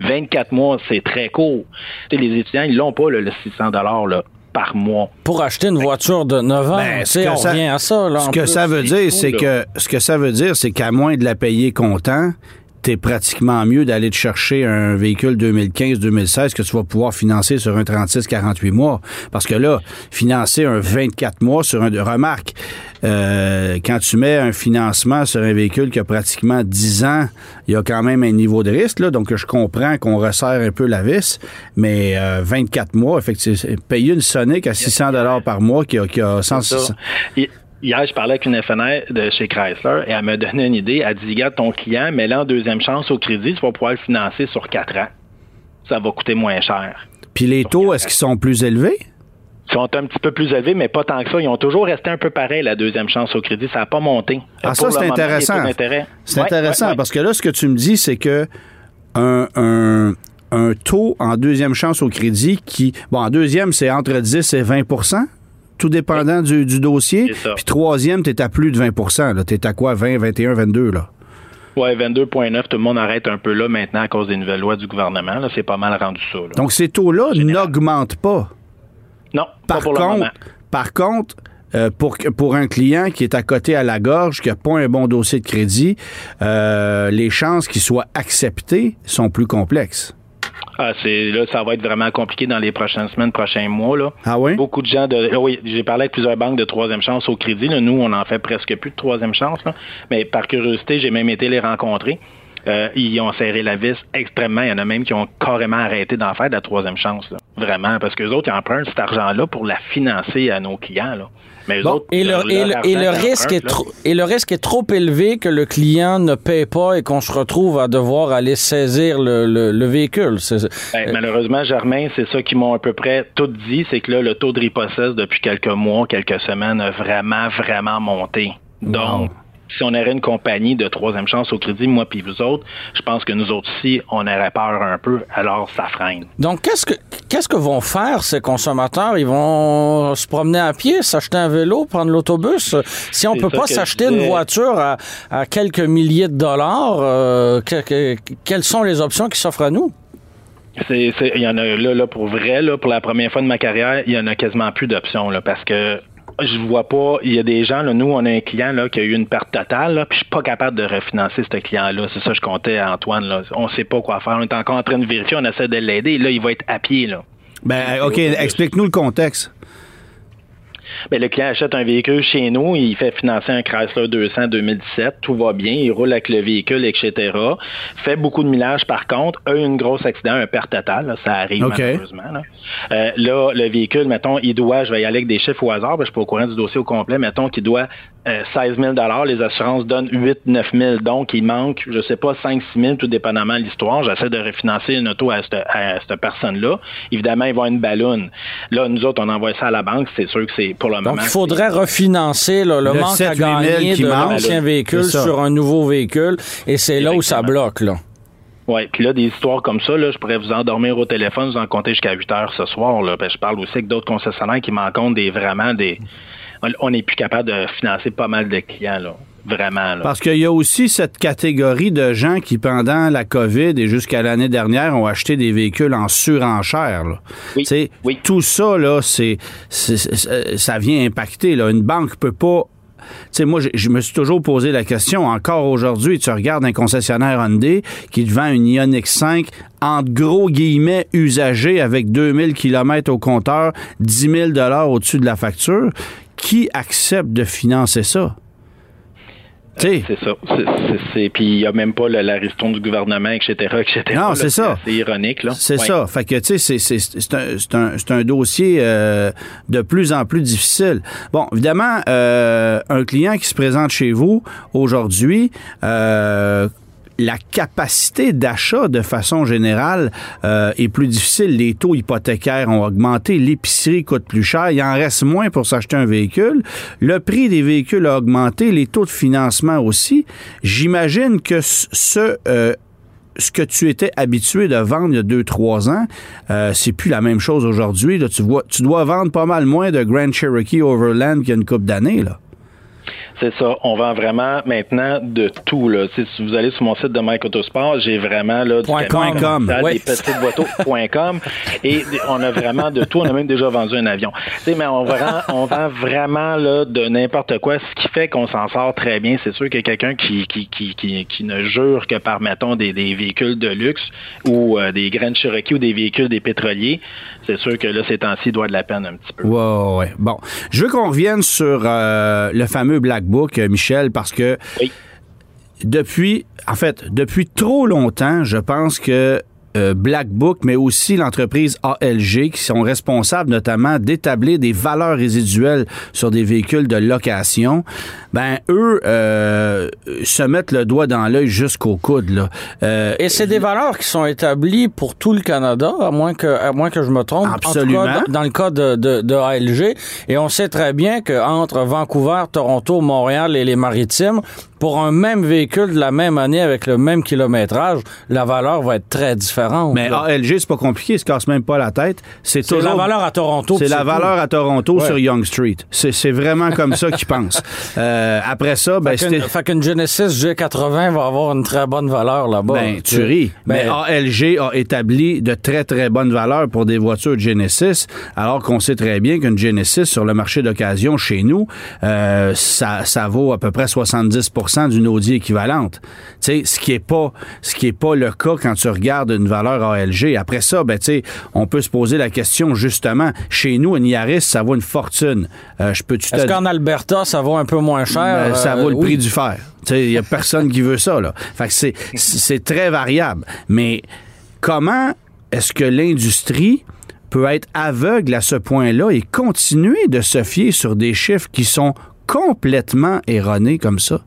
24 mois, c'est très court. Les étudiants, ils l'ont pas, là, le 600 dollars là. Par mois. Pour acheter une voiture de 9 ans, Ben, tu sais, on ça- revient à ça. Là, Ce que ça veut dire, c'est que ce que ça veut dire, c'est qu'à moins de la payer comptant, t'es pratiquement mieux d'aller te chercher un véhicule 2015-2016 que tu vas pouvoir financer sur un 36-48 mois. Parce que là, financer un 24 mois sur un... Remarque, euh, quand tu mets un financement sur un véhicule qui a pratiquement 10 ans, il y a quand même un niveau de risque. Là, donc, je comprends qu'on resserre un peu la vis, mais euh, 24 mois, effectivement, payer une Sonic à 600 par mois qui a, qui a 100... Hier, je parlais avec une FNR de chez Chrysler et elle m'a donné une idée. Elle dit, regarde, ton client, mets-le en deuxième chance au crédit, tu vas pouvoir le financer sur quatre ans. Ça va coûter moins cher. Puis les taux, est-ce qu'ils sont plus élevés? Ils sont un petit peu plus élevés, mais pas tant que ça. Ils ont toujours resté un peu pareil, la deuxième chance au crédit. Ça n'a pas monté. Ah, Pour ça, c'est intéressant. C'est Ouais, intéressant ouais, ouais. parce que là, ce que tu me dis, c'est que un, un, un taux en deuxième chance au crédit qui, bon, en deuxième, c'est entre 10 et 20 tout dépendant du, du dossier. Puis troisième, tu es à plus de 20 Tu es à quoi, 20, 21, 22, là? Ouais, 22,9, tout le monde arrête un peu là maintenant à cause des nouvelles lois du gouvernement. C'est pas mal rendu ça. là. Donc, ces taux-là n'augmentent pas. non, Par pas pour le contre, moment. par contre, euh, pour un client qui est à côté à la gorge, qui n'a pas un bon dossier de crédit, euh, les chances qu'il soit accepté sont plus complexes. Ah, c'est là, ça va être vraiment compliqué dans les prochaines semaines, prochains mois. Là. Ah oui? Beaucoup de gens de. Oui, j'ai parlé avec plusieurs banques de troisième chance au crédit. là. Nous, on en fait presque plus de troisième chance. là. Mais par curiosité, j'ai même été les rencontrer. Euh, ils ont serré la vis extrêmement. Il y en a même qui ont carrément arrêté d'en faire de la troisième chance. là. Vraiment. Parce que les autres, ils empruntent cet argent-là pour la financer à nos clients. Là. Mais eux Bon, autres, Et le, et le- et risque est trop, et le risque est trop élevé que le client ne paie pas et qu'on se retrouve à devoir aller saisir le, le- le véhicule. Ben, malheureusement, Germain, c'est ça qu'ils m'ont à peu près tout dit, c'est que là, le taux de ripossesse depuis quelques mois, quelques semaines a vraiment, vraiment monté. Donc, si on aurait une compagnie de troisième chance au crédit, moi puis vous autres, je pense que nous autres aussi, on aurait peur un peu, alors ça freine. Donc, qu'est-ce que qu'est-ce que vont faire ces consommateurs? Ils vont se promener à pied, s'acheter un vélo, prendre l'autobus? Si on C'est peut pas s'acheter une voiture à, à quelques milliers de dollars, euh, que- que- quelles sont les options qui s'offrent à nous? Il y en a là, là, pour vrai, là, pour la première fois de ma carrière, il y en a quasiment plus d'options, là, parce que je vois pas, il y a des gens, là, nous, on a un client, là, qui a eu une perte totale, là, puis je suis pas capable de refinancer ce client-là. C'est ça que je comptais à Antoine, là. On sait pas quoi faire. On est encore en train de vérifier, on essaie de l'aider. Là, il va être à pied, là. Ben, OK, explique-nous le contexte. Ben, le client achète un véhicule chez nous, il fait financer un Chrysler 200 2017, tout va bien, il roule avec le véhicule, etc. Fait beaucoup de millage par contre, a eu une grosse accident, un perte totale, là, ça arrive malheureusement. Là. Euh, là, le véhicule, mettons, il doit, je vais y aller avec des chiffres au hasard, que je suis pas au courant du dossier au complet, mettons qu'il doit euh, 16 000 les assurances donnent 8 9 000 donc il manque, je sais pas, 5 6 000 tout dépendamment de l'histoire. J'essaie de refinancer une auto à cette, à cette personne-là. Évidemment, il va y avoir une balloune. Là, nous autres, on envoie ça à la banque, c'est sûr que c'est pour le moment. Donc, il faudrait refinancer là, le, Le manque à 7 000 gagner de l'ancien véhicule sur un nouveau véhicule. Et c'est là où ça bloque. Là. Oui, puis là, des histoires comme ça, là, je pourrais vous endormir au téléphone, vous en compter jusqu'à 8 heures ce soir. Là. Ben, je parle aussi avec d'autres concessionnaires qui m'en comptent des vraiment des. On- n'est plus capable de financer pas mal de clients, là. Vraiment, là. Parce qu'il y a aussi cette catégorie de gens qui, pendant la COVID et jusqu'à l'année dernière, ont acheté des véhicules en surenchère. là. Oui. Tout ça, là, c'est, ça vient impacter. Là. Une banque peut pas. Tu sais, moi, je, je me suis toujours posé la question. Encore aujourd'hui, tu regardes un concessionnaire Hyundai qui te vend une Ioniq 5 entre gros guillemets usagée avec 2000 km au compteur, 10 000 au-dessus de la facture. Qui accepte de financer ça? Sais, C'est ça. C'est- Puis il n'y a même pas le- la ristourne du gouvernement, etc., etc. Non, c'est ça. C'est ironique, là. C'est Ouais. ça. Fait que, tu sais, c'est- c'est c'est un, c'est un, c'est un dossier euh, de plus en plus difficile. Bon, évidemment, euh, un client qui se présente chez vous aujourd'hui, euh, la capacité d'achat de façon générale euh, est plus difficile. Les taux hypothécaires ont augmenté, l'épicerie coûte plus cher, il en reste moins pour s'acheter un véhicule. Le prix des véhicules a augmenté, les taux de financement aussi. J'imagine que ce euh, ce que tu étais habitué de vendre il y a deux, trois ans, euh, c'est plus la même chose aujourd'hui. Là, tu vois, tu dois vendre pas mal moins de Grand Cherokee Overland qu'il y a une couple d'années. C'est ça. On vend vraiment maintenant de tout. Là. Si vous allez sur mon site de Mike Autosport, j'ai vraiment là, du com, des petites <laughs> com et on a vraiment de tout. On a même déjà vendu un avion. mais on vend, on vend vraiment là, de n'importe quoi, ce qui fait qu'on s'en sort très bien. C'est sûr que quelqu'un qui, qui, qui, qui, qui ne jure que par, mettons, des, des véhicules de luxe ou euh, des graines Cherokee ou des véhicules des pétroliers, c'est sûr que là, ces temps-ci, doit de la peine un petit peu. Ouais, ouais. Bon. Je veux qu'on revienne sur euh, le fameux Black Book, euh, Michel, parce que depuis, en fait, depuis trop longtemps, je pense que euh, Black Book, mais aussi l'entreprise ALG, qui sont responsables notamment d'établir des valeurs résiduelles sur des véhicules de location, ben eux euh, se mettent le doigt dans l'œil jusqu'au coude. Là. Euh, Et c'est des valeurs qui sont établies pour tout le Canada, à moins que, à moins que je me trompe. Absolument. En tout cas, dans le cas de, de, de, ALG. Et on sait très bien qu'entre Vancouver, Toronto, Montréal et les Maritimes, pour un même véhicule de la même année avec le même kilométrage, la valeur va être très différente. Mais ALG, c'est pas compliqué, ils se casse même pas la tête. C'est toujours... la valeur à Toronto. C'est la valeur à Toronto sur Young Street. C'est vraiment comme ça qu'ils pensent. <laughs> Euh, après ça, ben, c'était... Fait qu'une Genesis G80 va avoir une très bonne valeur là-bas. Ben, tu ris. Ben, mais ALG a établi de très, très bonnes valeurs pour des voitures Genesis, alors qu'on sait très bien qu'une Genesis sur le marché d'occasion chez nous, euh, ça, ça vaut à peu près 70 d'une Audi équivalente. Ce qui est pas ce qui est pas le cas quand tu regardes une valeur ALG. Après ça, ben on peut se poser la question justement. Chez nous, une Yaris, ça vaut une fortune. Euh, je peux Est-ce qu'en Alberta, ça vaut un peu moins cher? Ben, Ça vaut le euh, prix du fer. Il y a personne qui veut ça là. Fait que c'est c'est très variable. Mais comment est-ce que l'industrie peut être aveugle à ce point-là et continuer de se fier sur des chiffres qui sont complètement erronés comme ça?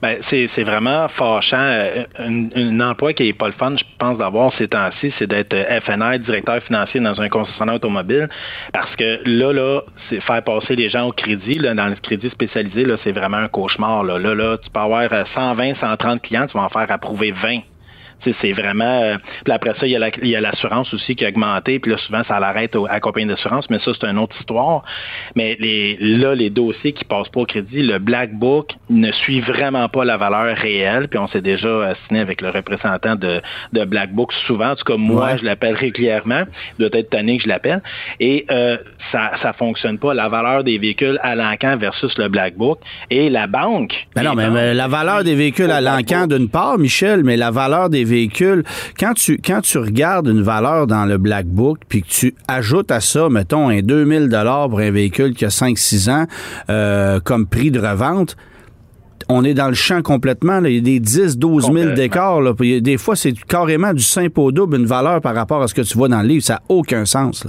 Ben, c'est, vraiment fâchant. Euh, un, emploi qui n'est pas le fun, je pense, d'avoir ces temps-ci, c'est d'être euh, FNI, directeur financier dans un concessionnaire automobile. Parce que là, là, c'est faire passer les gens au crédit. Là, dans le crédit spécialisé, là, c'est vraiment un cauchemar. Là. là, là, tu peux avoir 120, euh, 130 clients, tu vas en faire approuver 20 c'est vraiment. Euh, puis après ça, il y a l'assurance aussi qui a augmenté. Puis là, souvent, ça l'arrête à compagnie d'assurance, mais ça, c'est une autre histoire. Mais les, là, les dossiers qui passent pas au crédit, le Black Book ne suit vraiment pas la valeur réelle. Puis on s'est déjà assigné avec le représentant de, de Black Book souvent. En tout cas, moi, je l'appelle régulièrement. Il doit être tanné que je l'appelle. Et euh, ça ça fonctionne pas. La valeur des véhicules à l'encan versus le Black Book. Et la banque. Mais non, mais, la valeur des véhicules à l'encan d'une part, Michel, mais la valeur des véhicule, quand tu, quand tu regardes une valeur dans le Black Book, puis que tu ajoutes à ça, mettons, un 2000 pour un véhicule qui a 5-6 ans euh, comme prix de revente, on est dans le champ complètement. Il y a des 10, 12 000 d'écart. Des fois, c'est carrément du simple au double, une valeur par rapport à ce que tu vois dans le livre. Ça n'a aucun sens.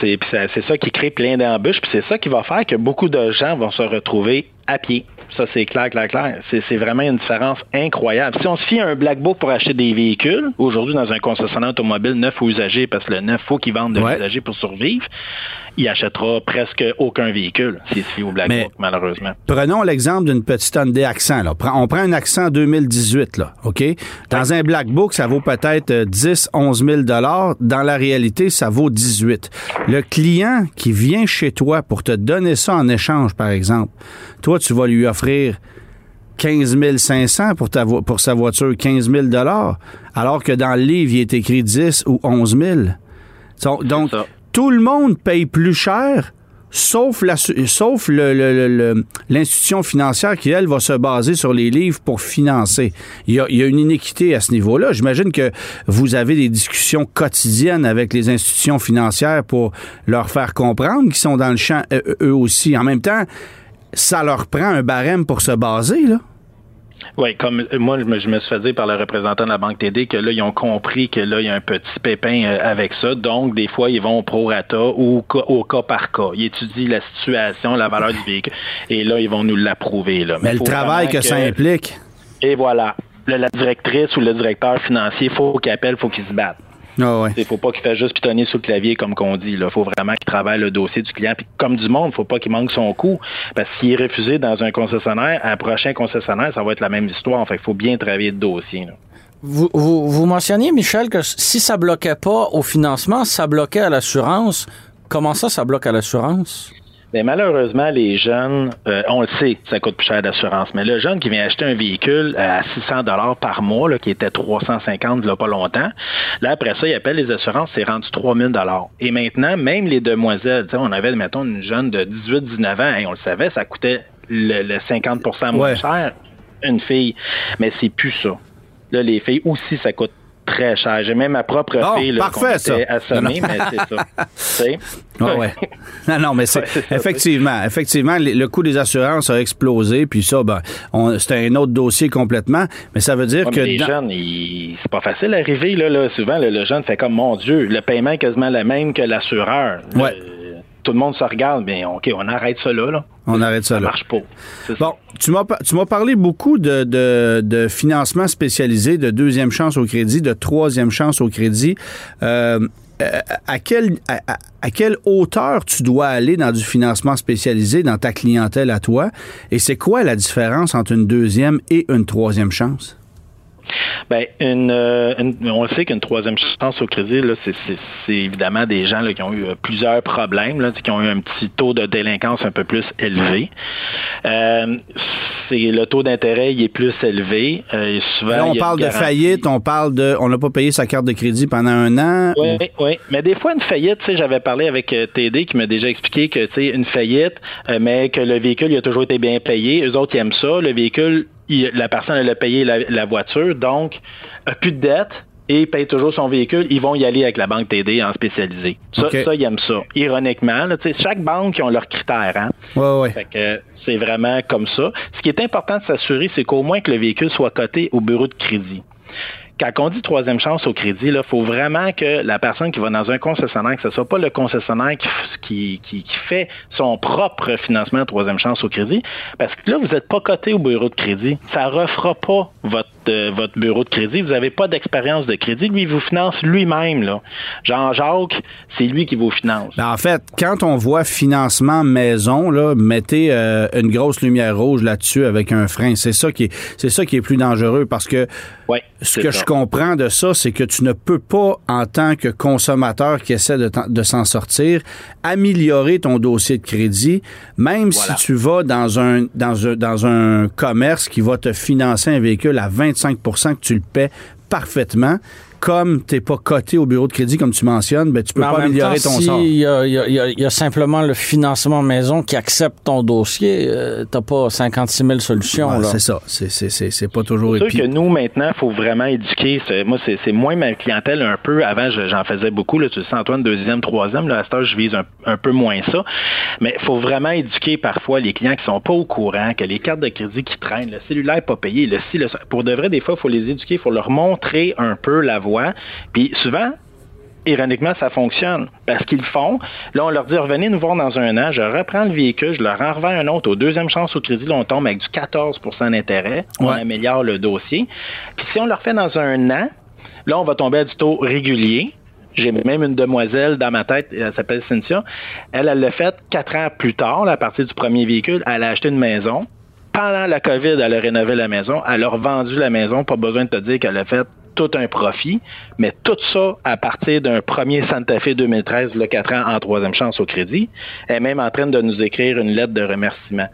C'est ça qui crée plein d'embûches, puis c'est ça qui va faire que beaucoup de gens vont se retrouver à pied ça, c'est clair, clair, clair. C'est vraiment une différence incroyable. Si on se fie à un Black Book pour acheter des véhicules, aujourd'hui, dans un concessionnaire automobile neuf ou usagé, parce que le neuf, faut qu'ils vendent de l'usagé pour survivre, il achètera presque aucun véhicule s'il se fie au Black Book, malheureusement. Prenons l'exemple d'une petite Hyundai Accent. Là. On prend un Accent 2018, là, OK? Dans un Black Book, ça vaut peut-être 10, 11 000 Dans la réalité, ça vaut 18. Le client qui vient chez toi pour te donner ça en échange, par exemple, toi, tu vas lui offrir 15 500 pour, ta pour sa voiture, 15 000 alors que dans le livre, il est écrit 10 ou 11 000. Donc, tout le monde paye plus cher, sauf l'institution financière qui, elle, va se baser sur les livres pour financer. Il y a, il y a une inéquité à ce niveau-là. J'imagine que vous avez des discussions quotidiennes avec les institutions financières pour leur faire comprendre qu'ils sont dans le champ eux aussi. En même temps, ça leur prend un barème pour se baser, là? Oui, comme euh, moi, je me, suis fait dire par le représentant de la Banque TD que là, ils ont compris que là, il y a un petit pépin euh, avec ça. Donc, des fois, ils vont au prorata ou au cas par cas. Ils étudient la situation, la valeur du véhicule. Et là, ils vont nous l'approuver. Là. Mais, le travail que, ça implique. Et voilà. la directrice ou le directeur financier, il faut qu'il appelle, il faut qu'il se batte. Ah il ne faut pas qu'il fasse juste pitonner sur le clavier, comme qu'on dit. Il faut vraiment qu'il travaille le dossier du client. Puis comme du monde, il ne faut pas qu'il manque son coup. Parce que s'il est refusé dans un concessionnaire, un prochain concessionnaire, ça va être la même histoire. Fait il faut bien travailler le dossier. Vous, vous, mentionniez, Michel, que si ça bloquait pas au financement, ça bloquait à l'assurance. Comment ça, ça bloque à l'assurance? Mais malheureusement, les jeunes, euh, on le sait, ça coûte plus cher d'assurance, mais le jeune qui vient acheter un véhicule à 600 dollars par mois, là, qui était 350 là pas longtemps, là après ça, il appelle les assurances, c'est rendu 3000 dollars. Et maintenant, même les demoiselles, on avait mettons une jeune de 18-19 ans, et on le savait, ça coûtait le, 50% moins cher une fille, mais c'est plus ça. Là, les filles aussi, ça coûte très cher. J'ai même ma propre fille là, parfait, ça. assommée, mais c'est ça. ouais. Non, non, mais c'est effectivement, effectivement, le coût des assurances a explosé, puis ça, ben, c'est un autre dossier complètement, mais ça veut dire que les jeunes, c'est pas facile d'arriver là, là. Souvent, le, jeune fait comme mon Dieu, le paiement est quasiment le même que l'assureur. Ouais tout le monde se regarde, mais OK, on arrête ça là. On arrête ça, ça marche pas. Bon, tu m'as parlé beaucoup de, de, financement spécialisé, de deuxième chance au crédit, de troisième chance au crédit. Euh, à, quelle, à, quelle hauteur tu dois aller dans du financement spécialisé dans ta clientèle à toi? Et c'est quoi la différence entre une deuxième et une troisième chance? Ben, euh, une, on sait qu'une troisième chance au crédit, là, c'est, évidemment des gens là, qui ont eu euh, plusieurs problèmes, là, qui ont eu un petit taux de délinquance un peu plus élevé. Euh, c'est le taux d'intérêt il est plus élevé. souvent, on parle de faillite, on parle de, on n'a pas payé sa carte de crédit pendant un an. Oui, oui. Mais des fois une faillite, j'avais parlé avec TD qui m'a déjà expliqué que tu sais une faillite, mais que le véhicule il a toujours été bien payé. Eux autres ils aiment ça. Le véhicule la personne elle a payé la, voiture, donc a plus de dette et paye toujours son véhicule, ils vont y aller avec la banque TD en spécialisé. Ça, ça ils aiment ça. Ironiquement, chaque banque qui ont leurs critères. Hein? Ouais, ouais. c'est vraiment comme ça. Ce qui est important de s'assurer, c'est qu'au moins que le véhicule soit coté au bureau de crédit quand on dit troisième chance au crédit, il faut vraiment que la personne qui va dans un concessionnaire, que ce soit pas le concessionnaire qui, qui, fait son propre financement troisième chance au crédit, parce que là, vous n'êtes pas coté au bureau de crédit. Ça ne refera pas votre, euh, votre bureau de crédit. Vous n'avez pas d'expérience de crédit. Lui, il vous finance lui-même. Là. Jean-Jacques, c'est lui qui vous finance. Ben, en fait, quand on voit financement maison, là, mettez euh, une grosse lumière rouge là-dessus avec un frein. C'est ça qui est, c'est ça qui est plus dangereux parce que ce que je comprends de ça, c'est que tu ne peux pas, en tant que consommateur qui essaie de, s'en sortir, améliorer ton dossier de crédit, même si tu vas dans un, dans, un, dans un commerce qui va te financer un véhicule à 25 que tu le paies parfaitement comme tu n'es pas coté au bureau de crédit, comme tu mentionnes, ben, tu peux pas améliorer ton si sort. Il y, a, simplement le financement maison qui accepte ton dossier. Euh, tu n'as pas 56 000 solutions. c'est ça. C'est pas toujours C'est sûr que nous, maintenant, il faut vraiment éduquer. Moi, c'est moins ma clientèle un peu. Avant, j'en faisais beaucoup. Là, tu sais, Antoine, deuxième, troisième. Là, à ce je vise un, peu moins ça. Mais il faut vraiment éduquer parfois les clients qui sont pas au courant, que les cartes de crédit qui traînent, le cellulaire n'est pas payé, le, le Pour de vrai, des fois, il faut les éduquer, il faut leur montrer un peu la voie puis souvent, ironiquement, ça fonctionne. Parce qu'ils font. Là, on leur dit, revenez nous voir dans un an, je reprends le véhicule, je leur en revends un autre. Au deuxième chance au crédit, là, on tombe avec du 14% d'intérêt. On améliore le dossier. Puis si on leur fait dans un an, là, on va tomber à du taux régulier. J'ai même une demoiselle dans ma tête, elle s'appelle Cynthia. Elle, elle l'a fait quatre ans plus tard, à partir du premier véhicule. Elle a acheté une maison. Pendant la COVID, elle a rénové la maison. Elle a revendu la maison. Pas besoin de te dire qu'elle a fait tout un profit, mais tout ça à partir d'un premier Santa Fe 2013, le 4 ans en troisième chance au crédit. Est même en train de nous écrire une lettre de remerciement.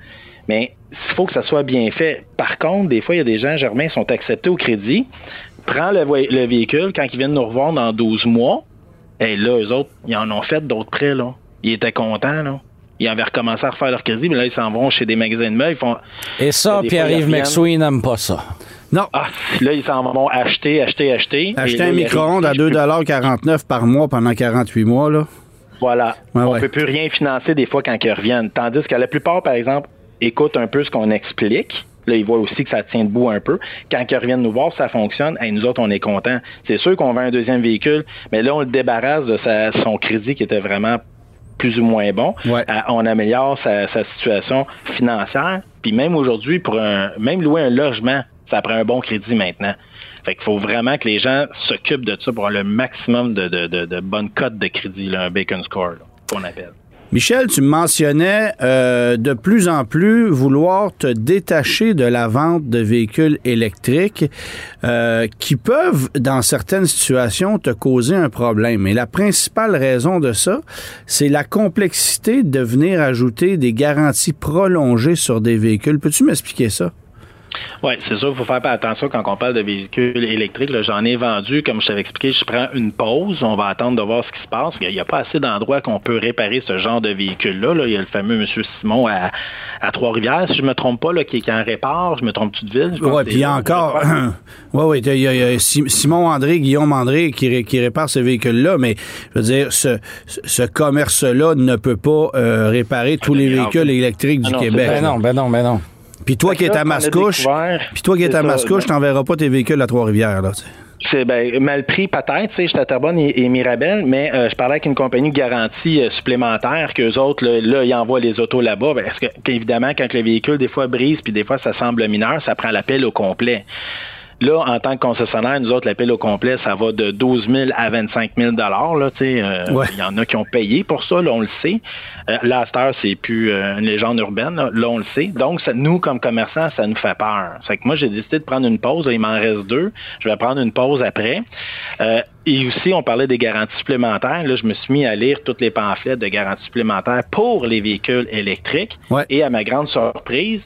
Mais il faut que ça soit bien fait. Par contre, des fois, il y a des gens, Germain, sont acceptés au crédit, prend le, véhicule, quand ils viennent nous revoir dans 12 mois, et là, eux autres, ils en ont fait d'autres prêts, là. Ils étaient contents, là. Ils avaient recommencé à refaire leur crédit, mais là, ils s'en vont chez des magasins de meubles. Ils font, Et ça, Pierre-Yves McSween n'aime pas ça. Non. Ah, là, ils s'en vont acheter, acheter, acheter. Acheter un micro-ondes à 2,49 par mois pendant 48 mois, là. Voilà. on ne peut plus rien financer des fois quand ils reviennent. Tandis que la plupart, par exemple, écoutent un peu ce qu'on explique. Là, ils voient aussi que ça tient debout un peu. Quand ils reviennent nous voir, ça fonctionne. Et nous autres, on est contents. C'est sûr qu'on vend un deuxième véhicule, mais là, on le débarrasse de son crédit qui était vraiment plus ou moins bon. Euh, on améliore sa, sa, situation financière. Puis même aujourd'hui, pour un, même louer un logement, ça prend un bon crédit maintenant. Fait qu'il faut vraiment que les gens s'occupent de ça pour avoir le maximum de, de, de, bonnes cotes de crédit, un bacon score, qu'on appelle. Michel, tu mentionnais euh, de plus en plus vouloir te détacher de la vente de véhicules électriques euh, qui peuvent, dans certaines situations, te causer un problème. Et la principale raison de ça, c'est la complexité de venir ajouter des garanties prolongées sur des véhicules. Peux-tu m'expliquer ça? Oui, c'est sûr qu'il faut faire attention quand on parle de véhicules électriques. J'en ai vendu, comme je t'avais expliqué, je prends une pause. On va attendre de voir ce qui se passe. Il n'y a pas assez d'endroits qu'on peut réparer ce genre de véhicule-là. Il y a le fameux M. Simon à, Trois-Rivières, si je ne me trompe pas, là, qui, qui en répare. Je me trompe toute ville. Oui, puis il y a encore. Oui, <clears throat> oui, il y, a Simon André, Guillaume André qui, qui répare ce véhicule-là, mais je veux dire, ce, ce commerce-là ne peut pas euh, réparer tous les véhicules électriques du ah Québec. Ben non, ben non, ben non. Puis toi qui es à Mascouche, puis toi qui es à Mascouche, je t'enverrai pas tes véhicules à Trois-Rivières, là. C'est ben, mal pris peut-être, tu sais, j'étais à Terrebonne et, Mirabel, mais euh, je parlais avec une compagnie de garantie euh, supplémentaire qu'eux autres, là, ils envoient les autos là-bas. Ben, parce que, évidemment, quand le véhicule, des fois, brise, puis des fois, ça semble mineur, ça prend l'appel au complet. Là, en tant que concessionnaire, nous autres, l'appel au complet, ça va de 12 000 à 25 000 là, euh, Il y en a qui ont payé pour ça, là, on le sait. Euh, là, c'est plus euh, une légende urbaine, là, on le sait. Donc, ça, nous, comme commerçants, ça nous fait peur. C'est que moi, j'ai décidé de prendre une pause. il m'en reste deux. Je vais prendre une pause après. Euh, et aussi, on parlait des garanties supplémentaires. Là, je me suis mis à lire toutes les pamphlets de garanties supplémentaires pour les véhicules électriques. Et à ma grande surprise,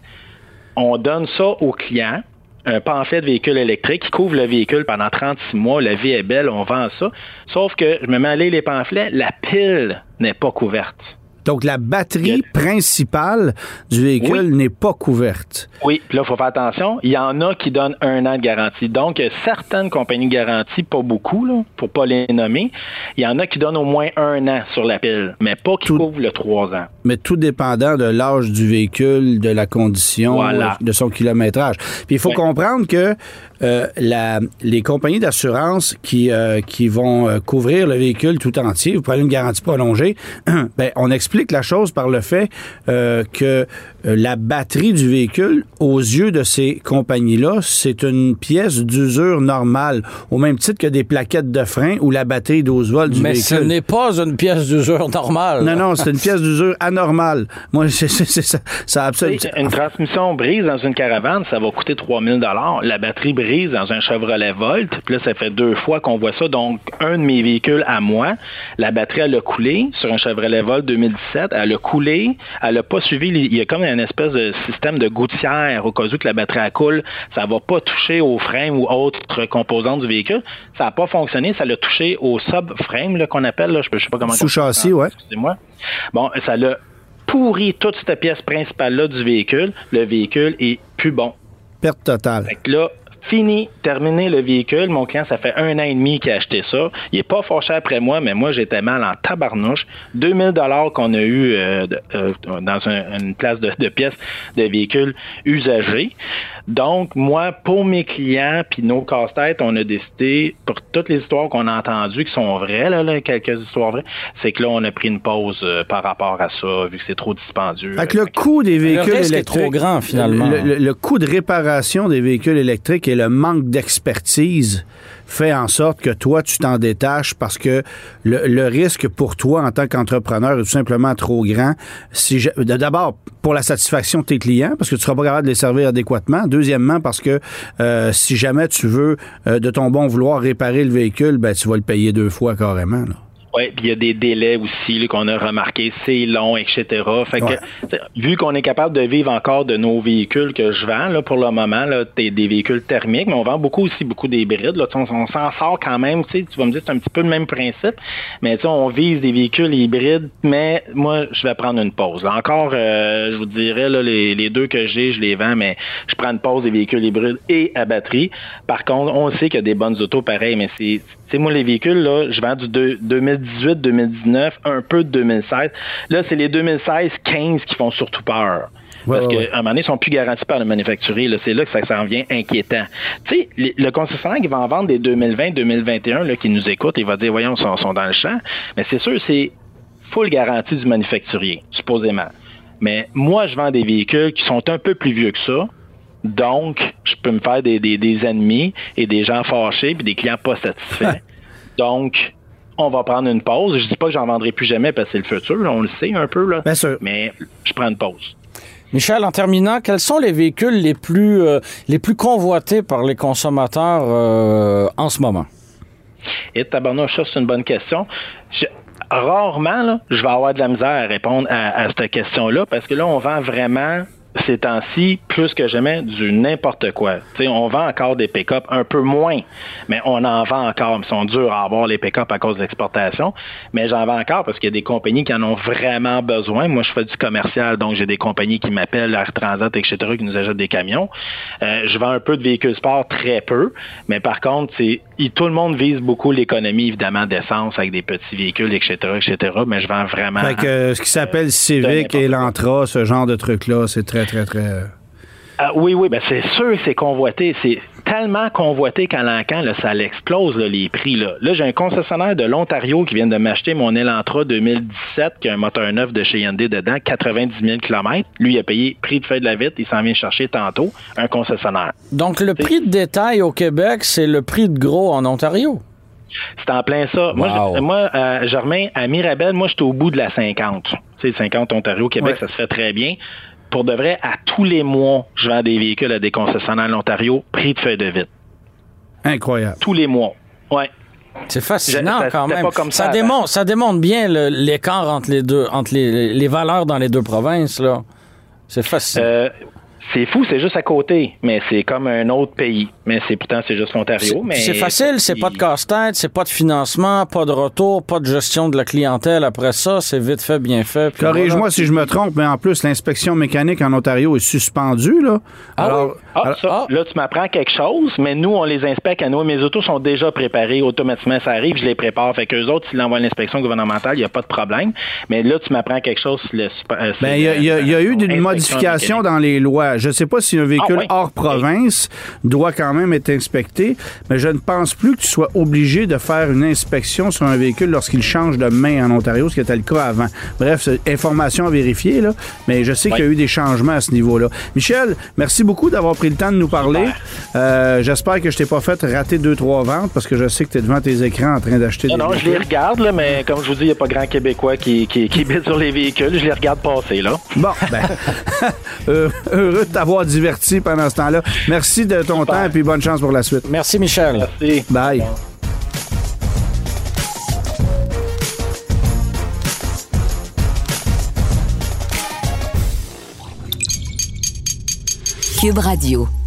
on donne ça aux clients un pamphlet de véhicule électrique qui couvre le véhicule pendant 36 mois. La vie est belle, on vend ça. Sauf que je me mets à lire les pamphlets, la pile n'est pas couverte. Donc, la batterie principale du véhicule n'est pas couverte. Oui, puis là, il faut faire attention. Il y en a qui donnent un an de garantie. Donc, certaines compagnies de garantie, pas beaucoup, là, pour pas les nommer, il y en a qui donnent au moins un an sur la pile, mais pas qui couvrent le trois ans. Mais tout dépendant de l'âge du véhicule, de la condition, de son kilométrage. Puis, il faut comprendre que euh, la, les compagnies d'assurance qui, euh, qui vont euh, couvrir le véhicule tout entier, vous prenez une garantie prolongée, <clears throat> ben, on explique la chose par le fait que la batterie du véhicule, aux yeux de ces compagnies-là, c'est une pièce d'usure normale, au même titre que des plaquettes de frein ou la batterie 12 volts du véhicule. Mais ce n'est pas une pièce d'usure normale. Non, non, c'est une pièce d'usure anormale. Moi, <laughs> c'est ça. ça absolument... Une transmission brise dans une caravane, ça va coûter 3000 La batterie brise dans un Chevrolet Volt. Puis là, ça fait deux fois qu'on voit ça. Donc, un de mes véhicules à moi, la batterie, elle a coulé sur un Chevrolet Volt 2017. Elle a coulé. Elle n'a pas suivi. Il y a comme un espèce de système de gouttière au cas où que la batterie elle coule. Ça va pas toucher au frein ou autres composantes du véhicule. Ça n'a pas fonctionné. Ça l'a touché au subframe qu'on appelle. Là. Je ne sais pas comment. Sous châssis, ouais. Excusez-moi. Bon, ça l'a pourri toute cette pièce principale-là du véhicule. Le véhicule est plus bon. Perte totale. Fait que là, Fini, terminé le véhicule. Mon client, ça fait un an et demi qu'il a acheté ça. Il est pas fâché après moi, mais moi, j'étais mal en tabarnouche. 2000 dollars qu'on a eu euh, euh, dans une place de, de pièces de véhicules usagés. Donc, moi, pour mes clients puis nos casse-têtes, on a décidé, pour toutes les histoires qu'on a entendues qui sont vraies, là, quelques histoires vraies, c'est que là, on a pris une pause euh, par rapport à ça, vu que c'est trop dispendieux. Fait que le coût des véhicules électriques. Est trop grand, finalement. le, coût de réparation des véhicules électriques et le manque d'expertise fait en sorte que toi, tu t'en détaches parce que le, risque pour toi en tant qu'entrepreneur est tout simplement trop grand. Si D'abord, pour la satisfaction de tes clients, parce que tu seras pas capable de les servir adéquatement. Deuxièmement, parce que euh, si jamais tu veux, euh, de ton bon vouloir, réparer le véhicule, ben, tu vas le payer deux fois carrément. Là. Oui, puis il y a des délais aussi qu'on a remarqué, c'est long, etc. Fait que, vu qu'on est capable de vivre encore de nos véhicules que je vends, là, pour le moment, là, des, des véhicules thermiques, mais on vend beaucoup aussi beaucoup d'hybrides. Là, on, on s'en sort quand même, tu vas me dire c'est un petit peu le même principe, mais on vise des véhicules hybrides, mais moi, je vais prendre une pause. encore, euh, je vous dirais, là, les, les deux que j'ai, je les vends, mais je prends une pause des véhicules hybrides et à batterie. Par contre, on sait qu'il y a des bonnes autos pareils, mais c'est c'est moi, les véhicules, là, je vends du 2018, 2019, un peu de 2016. Là, c'est les 2016-15 qui font surtout peur. Parce qu'à un moment donné, ils sont plus garantis par le manufacturier. C'est là que ça s'en vient inquiétant. Tu sais, le concessionnaire qui va en vendre des 2020, 2021, là, qui nous écoute, il va dire, voyons, ils sont, sont dans le champ. Mais c'est sûr, c'est full garantie du manufacturier, supposément. Mais moi, je vends des véhicules qui sont un peu plus vieux que ça, donc, je peux me faire des, des, ennemis et des gens fâchés puis des clients pas satisfaits. <laughs> Donc, on va prendre une pause. Je dis pas que j'en vendrai plus jamais parce que c'est le futur, on le sait un peu, là. Bien sûr. Mais je prends une pause. Michel, en terminant, quels sont les véhicules les plus, euh, les plus convoités par les consommateurs euh, en ce moment? Et tabarnouche, ça, c'est une bonne question. Je- rarement, là, je vais avoir de la misère à répondre à, à cette question-là parce que là, on vend vraiment ces temps-ci, plus que jamais, du n'importe quoi. Tu sais, on vend encore des pick-up un peu moins, mais on en vend encore. Ils sont durs à avoir les pick-up à cause de l'exportation, mais j'en vends encore parce qu'il y a des compagnies qui en ont vraiment besoin. Moi, je fais du commercial, donc j'ai des compagnies qui m'appellent, Air Transat, etc., qui nous achètent des camions. Euh, je vends un peu de véhicules sport, très peu, mais par contre, c'est il- tout le monde vise beaucoup l'économie, évidemment, d'essence avec des petits véhicules, etc., etc., mais je vends vraiment... Fait que euh, ce qui s'appelle Civic et l'Antra, ce genre de truc-là, c'est très, très, très. euh, Ah, oui, oui, ben c'est sûr c'est convoité. C'est tellement convoité qu'à l'encan, ça l'explose les prix. Là, là j'ai un concessionnaire de l'Ontario qui vient de m'acheter mon Elantra 2017, qui a un moteur neuf de chez Hyundai dedans, 90 000 km. Lui, il a payé prix de feuille de la vitre, il s'en vient chercher tantôt, un concessionnaire. Donc, le prix de détail au Québec, c'est le prix de gros en Ontario. C'est en plein ça. Moi, Wow. je- moi euh, Germain, à Mirabel, moi, j'étais au bout de la 50. Tu sais, 50 Ontario, Québec, Ouais. ça se fait très bien. Pour de vrai, à tous les mois, je vends des véhicules à des concessionnaires en Ontario, prix de feuille de vitre. Incroyable. Tous les mois. Ouais. C'est fascinant Je- ça- quand même. pas comme ça, démontre, ça démontre bien le- l'écart entre les deux, entre les, les valeurs dans les deux provinces. là. C'est fascinant. Euh, c'est fou, c'est juste à côté, mais c'est comme un autre pays. Mais c'est pourtant c'est juste l'Ontario. mais C'est facile, c'est pas de casse-tête, c'est pas de financement, pas de retour, pas de gestion de la clientèle. Après ça, c'est vite fait, bien fait. Corrige-moi voilà. si je me trompe, mais en plus, l'inspection mécanique en Ontario est suspendue, là. Ah oui? Ah, alors- ça, ah. là, tu m'apprends quelque chose, mais nous, on les inspecte à nous. Mes autos sont déjà préparées automatiquement. Ça arrive, je les prépare. Fait qu'eux autres, s'ils l'envoient à l'inspection gouvernementale, il n'y a pas de problème. Mais là, tu m'apprends quelque chose. Le, euh, Ben, il y a, il y a- il y a eu modifications mécanique. dans les lois. Je ne sais pas si un véhicule Ah, ouais. hors province doit quand même être inspecté, mais je ne pense plus que tu sois obligé de faire une inspection sur un véhicule lorsqu'il change de main en Ontario, ce qui était le cas avant. Bref, c'est information à vérifier, là, mais je sais qu'il y a eu des changements à ce niveau-là. Michel, merci beaucoup d'avoir pris le temps de nous parler. Euh, J'espère que je t'ai pas fait rater deux, trois ventes, parce que je sais que tu es devant tes écrans en train d'acheter Non, des non, je les regarde, là, mais comme je vous dis, il n'y a pas grand Québécois qui, qui, qui bide sur les véhicules. Je les regarde passer, là. Bon, ben, <laughs> heureux de t'avoir diverti pendant ce temps-là. Merci de ton temps et puis bonne chance pour la suite. Merci, Michel. Merci. Bye. Cube Radio.